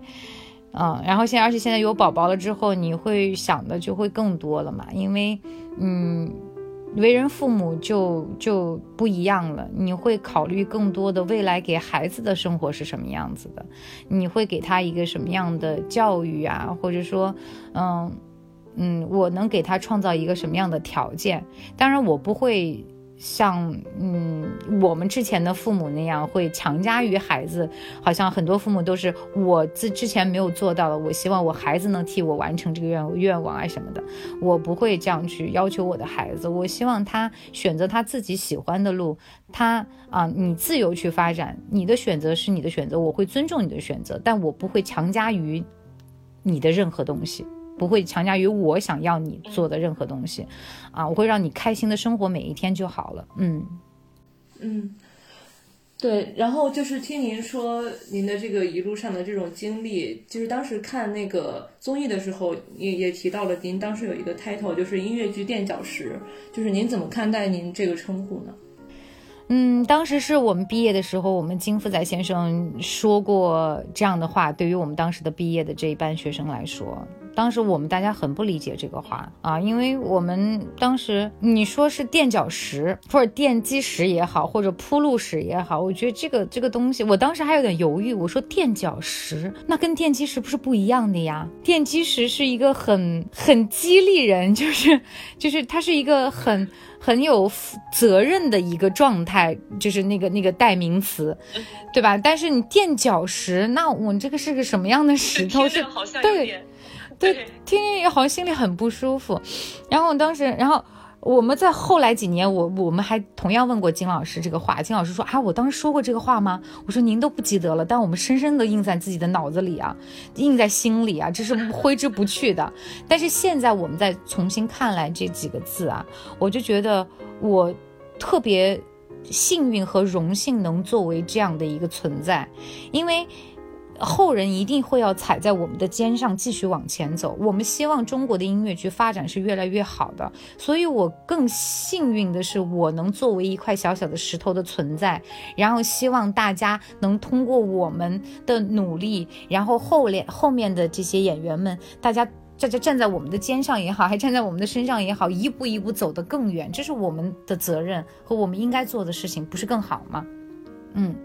嗯，然后现在，而且现在有宝宝了之后，你会想的就会更多了嘛，因为，嗯，为人父母就就不一样了，你会考虑更多的未来给孩子的生活是什么样子的，你会给他一个什么样的教育啊，或者说，嗯。嗯，我能给他创造一个什么样的条件？当然，我不会像嗯我们之前的父母那样会强加于孩子。好像很多父母都是我自之前没有做到的，我希望我孩子能替我完成这个愿愿望啊什么的。我不会这样去要求我的孩子。我希望他选择他自己喜欢的路。他啊，你自由去发展，你的选择是你的选择，我会尊重你的选择，但我不会强加于你的任何东西。不会强加于我想要你做的任何东西，啊，我会让你开心的生活每一天就好了。嗯嗯，对，然后就是听您说您的这个一路上的这种经历，就是当时看那个综艺的时候，也也提到了您当时有一个 title，就是音乐剧垫脚石，就是您怎么看待您这个称呼呢？嗯，当时是我们毕业的时候，我们金福仔先生说过这样的话，对于我们当时的毕业的这一班学生来说。当时我们大家很不理解这个话啊，因为我们当时你说是垫脚石或者奠基石也好，或者铺路石也好，我觉得这个这个东西，我当时还有点犹豫。我说垫脚石，那跟奠基石不是不一样的呀？奠基石是一个很很激励人，就是就是它是一个很很有责任的一个状态，就是那个那个代名词，<laughs> 对吧？但是你垫脚石，那我这个是个什么样的石头？是对。对，听听也好像心里很不舒服。然后当时，然后我们在后来几年，我我们还同样问过金老师这个话。金老师说啊，我当时说过这个话吗？我说您都不记得了，但我们深深的印在自己的脑子里啊，印在心里啊，这是挥之不去的。<laughs> 但是现在我们再重新看来这几个字啊，我就觉得我特别幸运和荣幸能作为这样的一个存在，因为。后人一定会要踩在我们的肩上继续往前走。我们希望中国的音乐剧发展是越来越好的，所以我更幸运的是，我能作为一块小小的石头的存在，然后希望大家能通过我们的努力，然后后面后面的这些演员们，大家大家站在我们的肩上也好，还站在我们的身上也好，一步一步走得更远，这是我们的责任和我们应该做的事情，不是更好吗？嗯。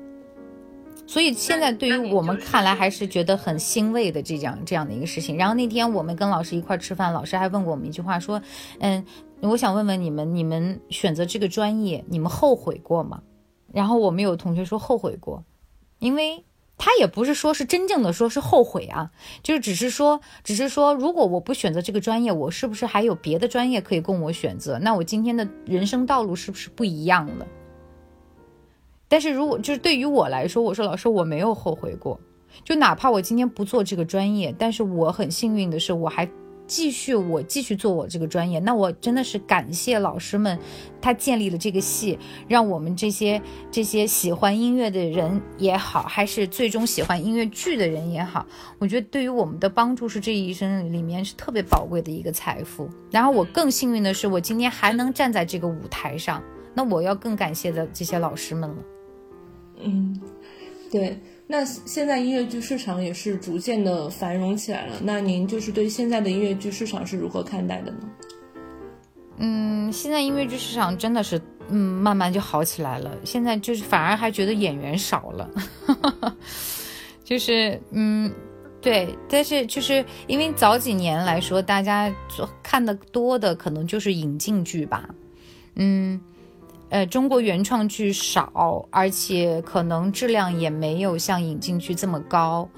所以现在对于我们看来还是觉得很欣慰的这样这样的一个事情。然后那天我们跟老师一块吃饭，老师还问过我们一句话，说：“嗯，我想问问你们，你们选择这个专业，你们后悔过吗？”然后我们有同学说后悔过，因为他也不是说是真正的说是后悔啊，就是只是说，只是说如果我不选择这个专业，我是不是还有别的专业可以供我选择？那我今天的人生道路是不是不一样了？但是如果就是对于我来说，我说老师我没有后悔过，就哪怕我今天不做这个专业，但是我很幸运的是我还继续我继续做我这个专业，那我真的是感谢老师们，他建立了这个系，让我们这些这些喜欢音乐的人也好，还是最终喜欢音乐剧的人也好，我觉得对于我们的帮助是这一生里面是特别宝贵的一个财富。然后我更幸运的是，我今天还能站在这个舞台上，那我要更感谢的这些老师们了。嗯，对，那现在音乐剧市场也是逐渐的繁荣起来了。那您就是对现在的音乐剧市场是如何看待的呢？嗯，现在音乐剧市场真的是，嗯，慢慢就好起来了。现在就是反而还觉得演员少了，<laughs> 就是，嗯，对，但是就是因为早几年来说，大家看的多的可能就是引进剧吧，嗯。呃，中国原创剧少，而且可能质量也没有像引进剧这么高。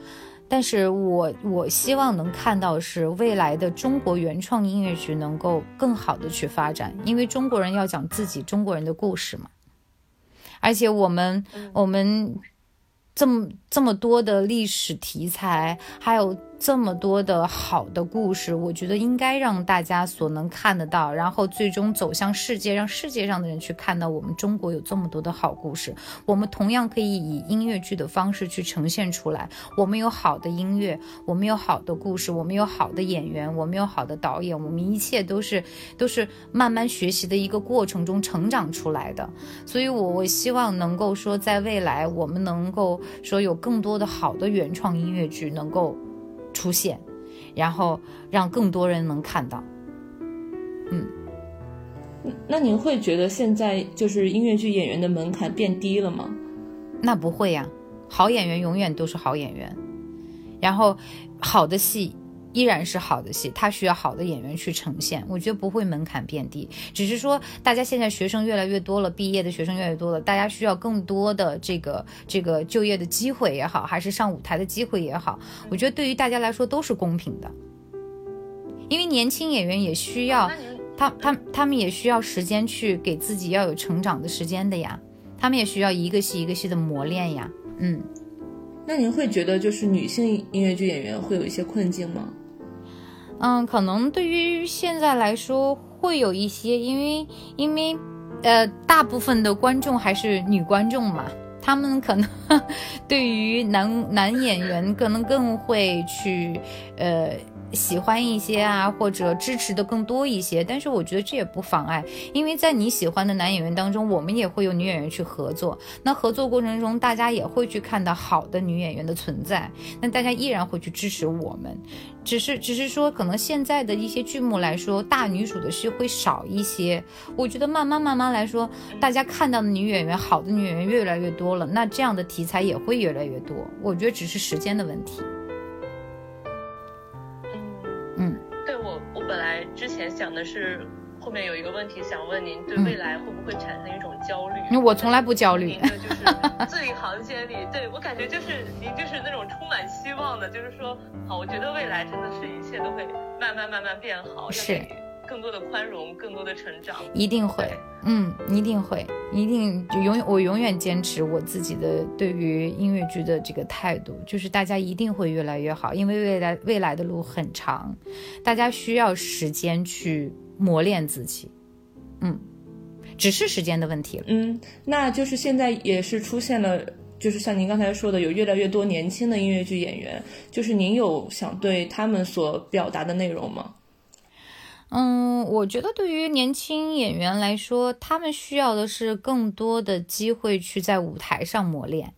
但是我我希望能看到是未来的中国原创音乐剧能够更好的去发展，因为中国人要讲自己中国人的故事嘛。而且我们我们这么这么多的历史题材，还有。这么多的好的故事，我觉得应该让大家所能看得到，然后最终走向世界，让世界上的人去看到我们中国有这么多的好故事。我们同样可以以音乐剧的方式去呈现出来。我们有好的音乐，我们有好的故事，我们有好的演员，我们有好的导演，我们一切都是都是慢慢学习的一个过程中成长出来的。所以，我我希望能够说，在未来我们能够说有更多的好的原创音乐剧能够。出现，然后让更多人能看到。嗯，那您会觉得现在就是音乐剧演员的门槛变低了吗？那不会呀，好演员永远都是好演员，然后好的戏。依然是好的戏，它需要好的演员去呈现。我觉得不会门槛变低，只是说大家现在学生越来越多了，毕业的学生越来越多了，大家需要更多的这个这个就业的机会也好，还是上舞台的机会也好，我觉得对于大家来说都是公平的。因为年轻演员也需要，他他他们也需要时间去给自己要有成长的时间的呀，他们也需要一个戏一个戏的磨练呀。嗯，那您会觉得就是女性音乐剧演员会有一些困境吗？嗯，可能对于现在来说会有一些，因为因为，呃，大部分的观众还是女观众嘛，他们可能 <laughs> 对于男男演员可能更会去呃。喜欢一些啊，或者支持的更多一些，但是我觉得这也不妨碍，因为在你喜欢的男演员当中，我们也会有女演员去合作。那合作过程中，大家也会去看到好的女演员的存在，那大家依然会去支持我们。只是，只是说，可能现在的一些剧目来说，大女主的戏会少一些。我觉得慢慢慢慢来说，大家看到的女演员，好的女演员越来越多了，那这样的题材也会越来越多。我觉得只是时间的问题。本来之前想的是，后面有一个问题想问您，对未来会不会产生一种焦虑？因为我从来不焦虑。您的就是 <laughs> 字里行间里，对我感觉就是您就是那种充满希望的，就是说，好，我觉得未来真的是一切都会慢慢慢慢变好。是。更多的宽容，更多的成长，一定会，嗯，一定会，一定就永远，我永远坚持我自己的对于音乐剧的这个态度，就是大家一定会越来越好，因为未来未来的路很长，大家需要时间去磨练自己，嗯，只是时间的问题了，嗯，那就是现在也是出现了，就是像您刚才说的，有越来越多年轻的音乐剧演员，就是您有想对他们所表达的内容吗？嗯，我觉得对于年轻演员来说，他们需要的是更多的机会去在舞台上磨练，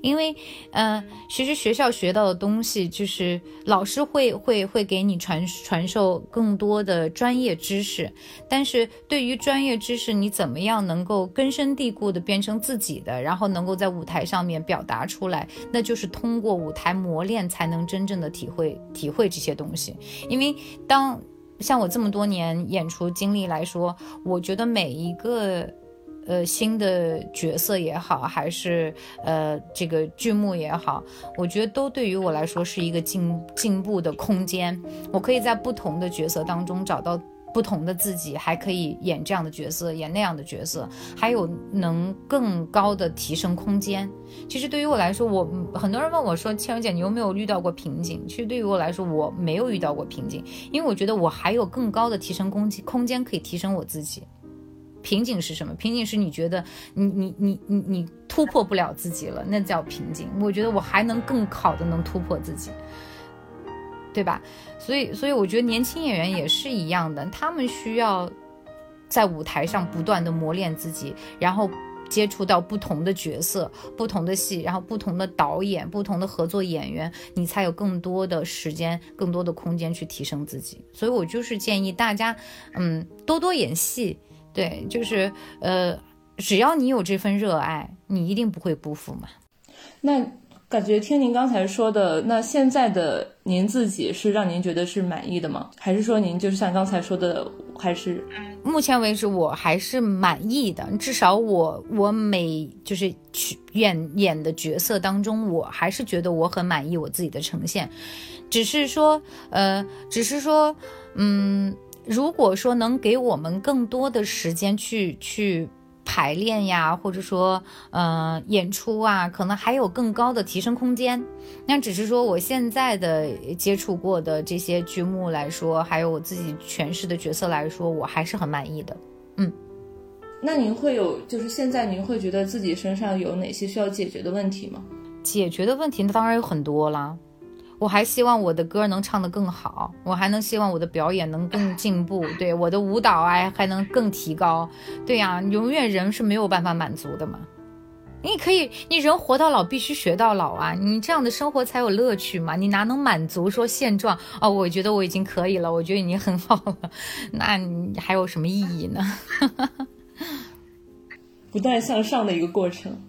因为，嗯，其实学校学到的东西，就是老师会会会给你传传授更多的专业知识，但是对于专业知识，你怎么样能够根深蒂固的变成自己的，然后能够在舞台上面表达出来，那就是通过舞台磨练才能真正的体会体会这些东西，因为当。像我这么多年演出经历来说，我觉得每一个，呃，新的角色也好，还是呃这个剧目也好，我觉得都对于我来说是一个进进步的空间。我可以在不同的角色当中找到。不同的自己还可以演这样的角色，演那样的角色，还有能更高的提升空间。其实对于我来说，我很多人问我说：“千文姐，你有没有遇到过瓶颈？”其实对于我来说，我没有遇到过瓶颈，因为我觉得我还有更高的提升空间，空间可以提升我自己。瓶颈是什么？瓶颈是你觉得你你你你你突破不了自己了，那叫瓶颈。我觉得我还能更好的能突破自己。对吧？所以，所以我觉得年轻演员也是一样的，他们需要在舞台上不断的磨练自己，然后接触到不同的角色、不同的戏，然后不同的导演、不同的合作演员，你才有更多的时间、更多的空间去提升自己。所以我就是建议大家，嗯，多多演戏。对，就是呃，只要你有这份热爱，你一定不会辜负嘛。那。感觉听您刚才说的，那现在的您自己是让您觉得是满意的吗？还是说您就是像刚才说的，还是？目前为止我还是满意的，至少我我每就是去演演的角色当中，我还是觉得我很满意我自己的呈现。只是说，呃，只是说，嗯，如果说能给我们更多的时间去去。排练呀，或者说，嗯，演出啊，可能还有更高的提升空间。那只是说，我现在的接触过的这些剧目来说，还有我自己诠释的角色来说，我还是很满意的。嗯，那您会有，就是现在您会觉得自己身上有哪些需要解决的问题吗？解决的问题那当然有很多啦。我还希望我的歌能唱得更好，我还能希望我的表演能更进步，<laughs> 对我的舞蹈啊还能更提高，对呀，永远人是没有办法满足的嘛。你可以，你人活到老必须学到老啊，你这样的生活才有乐趣嘛。你哪能满足说现状哦？我觉得我已经可以了，我觉得已经很好了，<laughs> 那你还有什么意义呢？<laughs> 不断向上的一个过程。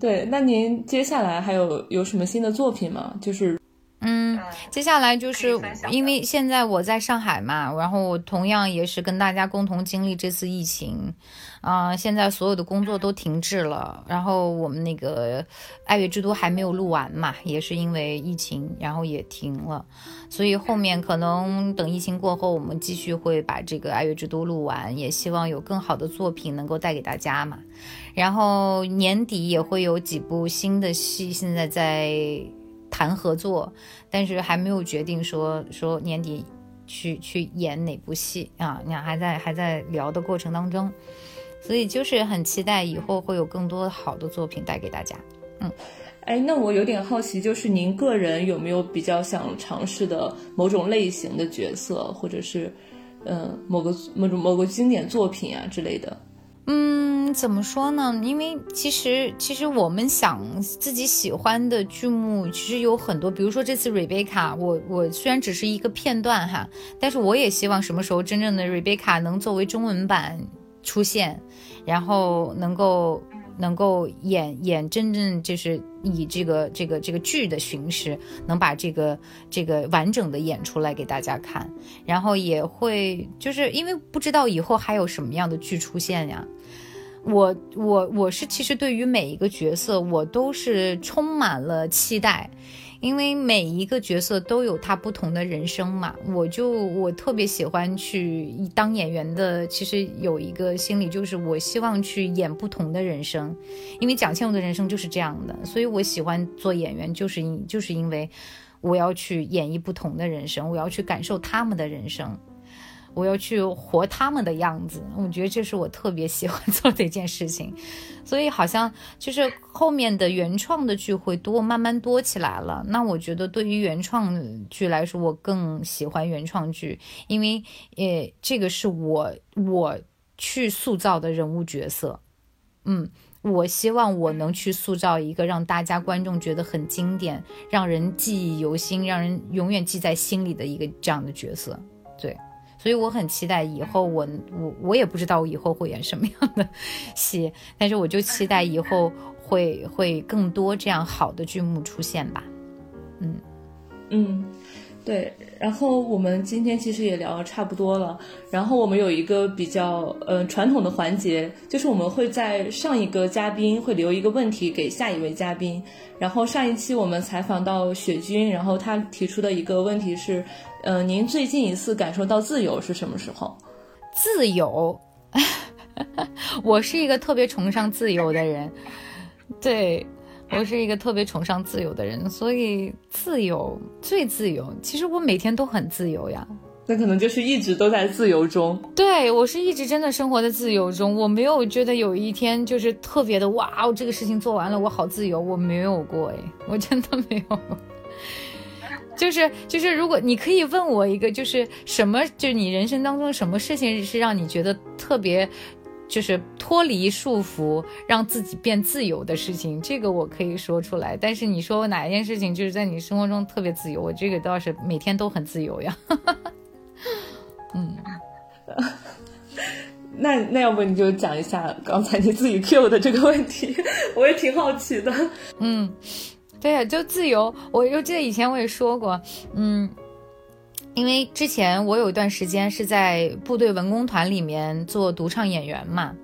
对，那您接下来还有有什么新的作品吗？就是。嗯，接下来就是因为现在我在上海嘛，然后我同样也是跟大家共同经历这次疫情，啊，现在所有的工作都停滞了，然后我们那个《爱乐之都》还没有录完嘛，也是因为疫情，然后也停了，所以后面可能等疫情过后，我们继续会把这个《爱乐之都》录完，也希望有更好的作品能够带给大家嘛，然后年底也会有几部新的戏，现在在。谈合作，但是还没有决定说说年底去去演哪部戏啊？你看还在还在聊的过程当中，所以就是很期待以后会有更多好的作品带给大家。嗯，哎，那我有点好奇，就是您个人有没有比较想尝试的某种类型的角色，或者是，嗯，某个某种某个经典作品啊之类的？嗯，怎么说呢？因为其实其实我们想自己喜欢的剧目，其实有很多。比如说这次 Rebecca，我我虽然只是一个片段哈，但是我也希望什么时候真正的 Rebecca 能作为中文版出现，然后能够。能够演演真正就是以这个这个这个剧的形式，能把这个这个完整的演出来给大家看，然后也会就是因为不知道以后还有什么样的剧出现呀，我我我是其实对于每一个角色我都是充满了期待。因为每一个角色都有他不同的人生嘛，我就我特别喜欢去当演员的。其实有一个心理，就是我希望去演不同的人生，因为蒋倩我的人生就是这样的，所以我喜欢做演员，就是因就是因为我要去演绎不同的人生，我要去感受他们的人生。我要去活他们的样子，我觉得这是我特别喜欢做的一件事情，所以好像就是后面的原创的剧会多，慢慢多起来了。那我觉得对于原创剧来说，我更喜欢原创剧，因为呃，这个是我我去塑造的人物角色，嗯，我希望我能去塑造一个让大家观众觉得很经典，让人记忆犹新，让人永远记在心里的一个这样的角色，对。所以我很期待以后我我我也不知道我以后会演什么样的戏，<laughs> 但是我就期待以后会会更多这样好的剧目出现吧。嗯嗯，对。然后我们今天其实也聊得差不多了。然后我们有一个比较呃传统的环节，就是我们会在上一个嘉宾会留一个问题给下一位嘉宾。然后上一期我们采访到雪君，然后他提出的一个问题是。嗯，您最近一次感受到自由是什么时候？自由，<laughs> 我是一个特别崇尚自由的人，对我是一个特别崇尚自由的人，所以自由最自由。其实我每天都很自由呀，那可能就是一直都在自由中。对我是一直真的生活在自由中，我没有觉得有一天就是特别的哇哦，这个事情做完了我好自由，我没有过哎，我真的没有。就是就是，如果你可以问我一个，就是什么，就是你人生当中什么事情是让你觉得特别，就是脱离束缚，让自己变自由的事情，这个我可以说出来。但是你说我哪一件事情就是在你生活中特别自由，我这个倒是每天都很自由呀。<laughs> 嗯，<laughs> 那那要不你就讲一下刚才你自己 Q 的这个问题，<laughs> 我也挺好奇的。嗯。对呀，就自由。我又记得以前我也说过，嗯，因为之前我有一段时间是在部队文工团里面做独唱演员嘛，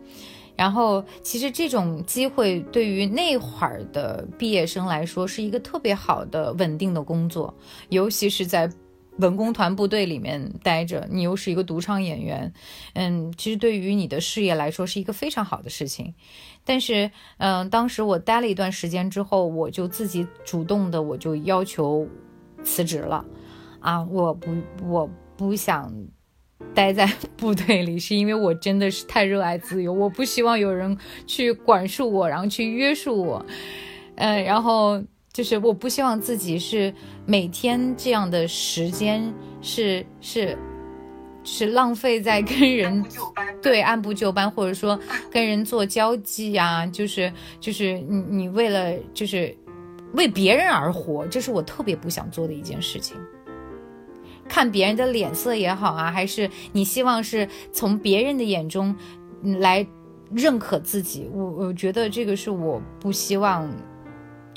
然后其实这种机会对于那会儿的毕业生来说是一个特别好的稳定的工作，尤其是在。文工团部队里面待着，你又是一个独唱演员，嗯，其实对于你的事业来说是一个非常好的事情。但是，嗯，当时我待了一段时间之后，我就自己主动的，我就要求辞职了。啊，我不，我不想待在 <laughs> 部队里，是因为我真的是太热爱自由，我不希望有人去管束我，然后去约束我。嗯，然后。就是我不希望自己是每天这样的时间是是是浪费在跟人对按部就班，或者说跟人做交际啊，就是就是你你为了就是为别人而活，这是我特别不想做的一件事情。看别人的脸色也好啊，还是你希望是从别人的眼中来认可自己，我我觉得这个是我不希望。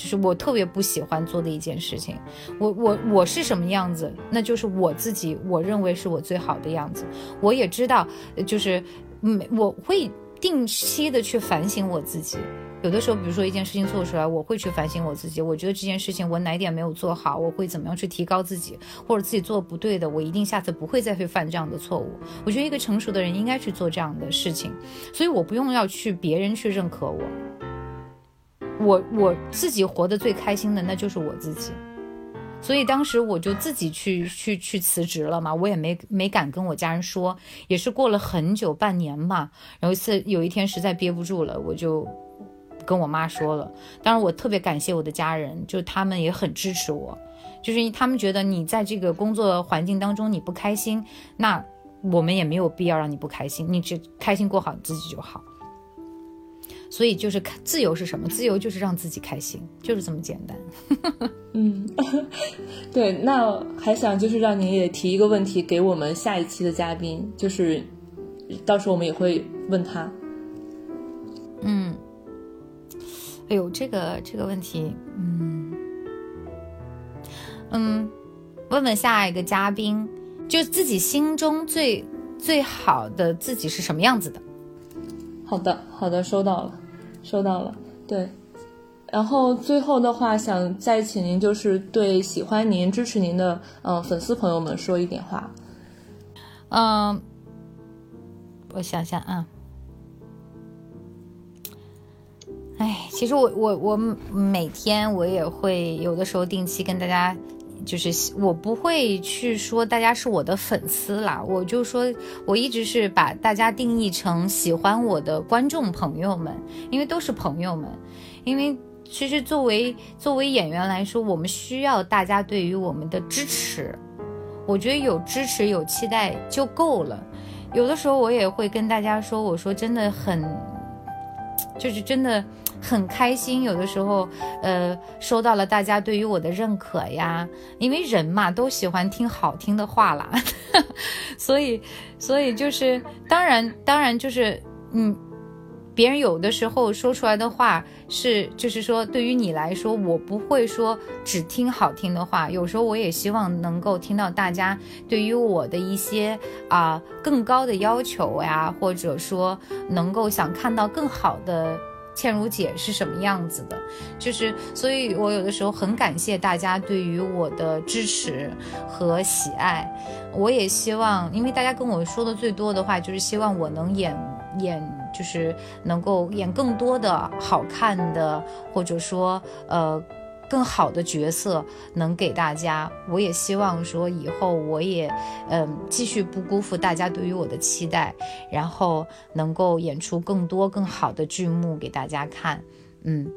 就是我特别不喜欢做的一件事情，我我我是什么样子，那就是我自己，我认为是我最好的样子。我也知道，就是每我会定期的去反省我自己。有的时候，比如说一件事情做出来，我会去反省我自己。我觉得这件事情我哪点没有做好，我会怎么样去提高自己，或者自己做不对的，我一定下次不会再去犯这样的错误。我觉得一个成熟的人应该去做这样的事情，所以我不用要去别人去认可我。我我自己活得最开心的那就是我自己，所以当时我就自己去去去辞职了嘛，我也没没敢跟我家人说，也是过了很久半年嘛。有一次有一天实在憋不住了，我就跟我妈说了。当然我特别感谢我的家人，就他们也很支持我，就是他们觉得你在这个工作环境当中你不开心，那我们也没有必要让你不开心，你只开心过好你自己就好。所以就是自由是什么？自由就是让自己开心，就是这么简单。<laughs> 嗯，<laughs> 对。那还想就是让您也提一个问题给我们下一期的嘉宾，就是到时候我们也会问他。嗯，哎呦，这个这个问题，嗯嗯，问问下一个嘉宾，就自己心中最最好的自己是什么样子的？好的，好的，收到了。收到了，对，然后最后的话，想再请您就是对喜欢您、支持您的嗯粉丝朋友们说一点话。嗯，我想想啊，哎，其实我我我每天我也会有的时候定期跟大家。就是我不会去说大家是我的粉丝啦，我就说我一直是把大家定义成喜欢我的观众朋友们，因为都是朋友们。因为其实作为作为演员来说，我们需要大家对于我们的支持，我觉得有支持有期待就够了。有的时候我也会跟大家说，我说真的很，就是真的。很开心，有的时候，呃，收到了大家对于我的认可呀，因为人嘛都喜欢听好听的话啦，<laughs> 所以，所以就是，当然，当然就是，嗯，别人有的时候说出来的话是，就是说，对于你来说，我不会说只听好听的话，有时候我也希望能够听到大家对于我的一些啊更高的要求呀，或者说能够想看到更好的。倩如姐是什么样子的？就是，所以我有的时候很感谢大家对于我的支持和喜爱。我也希望，因为大家跟我说的最多的话，就是希望我能演演，就是能够演更多的好看的，或者说，呃。更好的角色能给大家，我也希望说以后我也，嗯，继续不辜负大家对于我的期待，然后能够演出更多更好的剧目给大家看，嗯，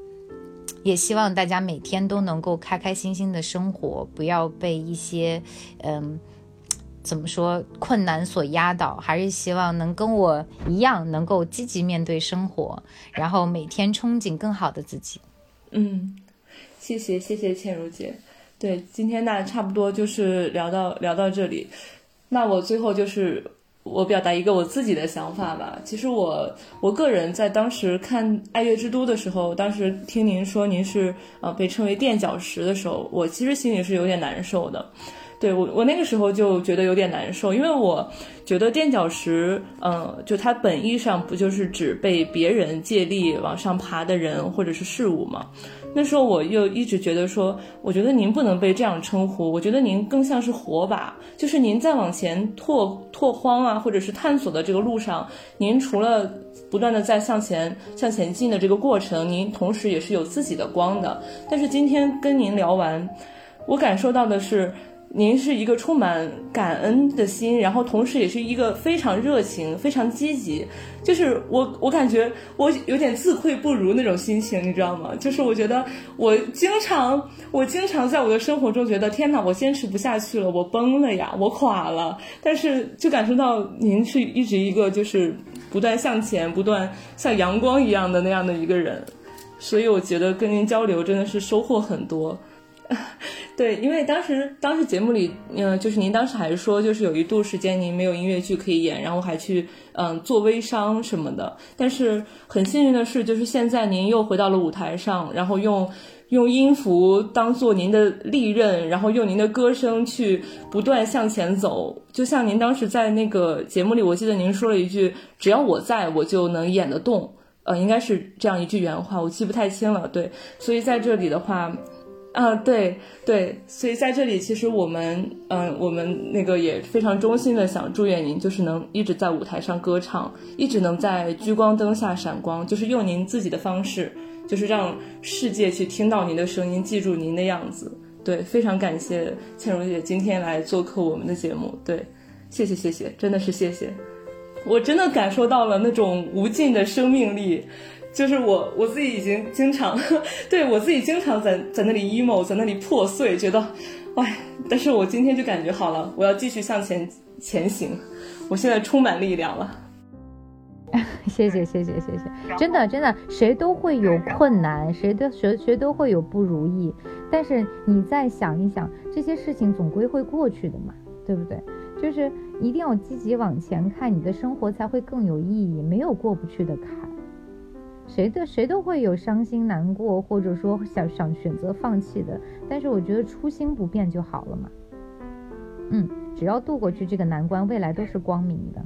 也希望大家每天都能够开开心心的生活，不要被一些，嗯，怎么说困难所压倒，还是希望能跟我一样能够积极面对生活，然后每天憧憬更好的自己，嗯。谢谢谢谢倩如姐，对，今天那差不多就是聊到聊到这里，那我最后就是我表达一个我自己的想法吧。其实我我个人在当时看《爱乐之都》的时候，当时听您说您是呃被称为垫脚石的时候，我其实心里是有点难受的。对我，我那个时候就觉得有点难受，因为我觉得垫脚石，嗯，就它本意上不就是指被别人借力往上爬的人或者是事物吗？那时候我又一直觉得说，我觉得您不能被这样称呼，我觉得您更像是火把，就是您在往前拓拓荒啊，或者是探索的这个路上，您除了不断的在向前向前进的这个过程，您同时也是有自己的光的。但是今天跟您聊完，我感受到的是。您是一个充满感恩的心，然后同时也是一个非常热情、非常积极，就是我我感觉我有点自愧不如那种心情，你知道吗？就是我觉得我经常我经常在我的生活中觉得天哪，我坚持不下去了，我崩了呀，我垮了。但是就感受到您是一直一个就是不断向前、不断像阳光一样的那样的一个人，所以我觉得跟您交流真的是收获很多。<laughs> 对，因为当时当时节目里，嗯，就是您当时还说，就是有一度时间您没有音乐剧可以演，然后还去嗯做微商什么的。但是很幸运的是，就是现在您又回到了舞台上，然后用用音符当做您的利刃，然后用您的歌声去不断向前走。就像您当时在那个节目里，我记得您说了一句：“只要我在，我就能演得动。”呃，应该是这样一句原话，我记不太清了。对，所以在这里的话。啊，对对，所以在这里，其实我们，嗯，我们那个也非常衷心的想祝愿您，就是能一直在舞台上歌唱，一直能在聚光灯下闪光，就是用您自己的方式，就是让世界去听到您的声音，记住您的样子。对，非常感谢倩茹姐今天来做客我们的节目。对，谢谢谢谢，真的是谢谢。我真的感受到了那种无尽的生命力，就是我我自己已经经常，对我自己经常在在那里 emo，在那里破碎，觉得，哎，但是我今天就感觉好了，我要继续向前前行，我现在充满力量了。谢谢谢谢谢谢，真的真的，谁都会有困难，谁都谁谁都会有不如意，但是你再想一想，这些事情总归会过去的嘛，对不对？就是一定要积极往前看，你的生活才会更有意义，没有过不去的坎。谁的谁都会有伤心难过，或者说想想选择放弃的，但是我觉得初心不变就好了嘛。嗯，只要渡过去这个难关，未来都是光明的。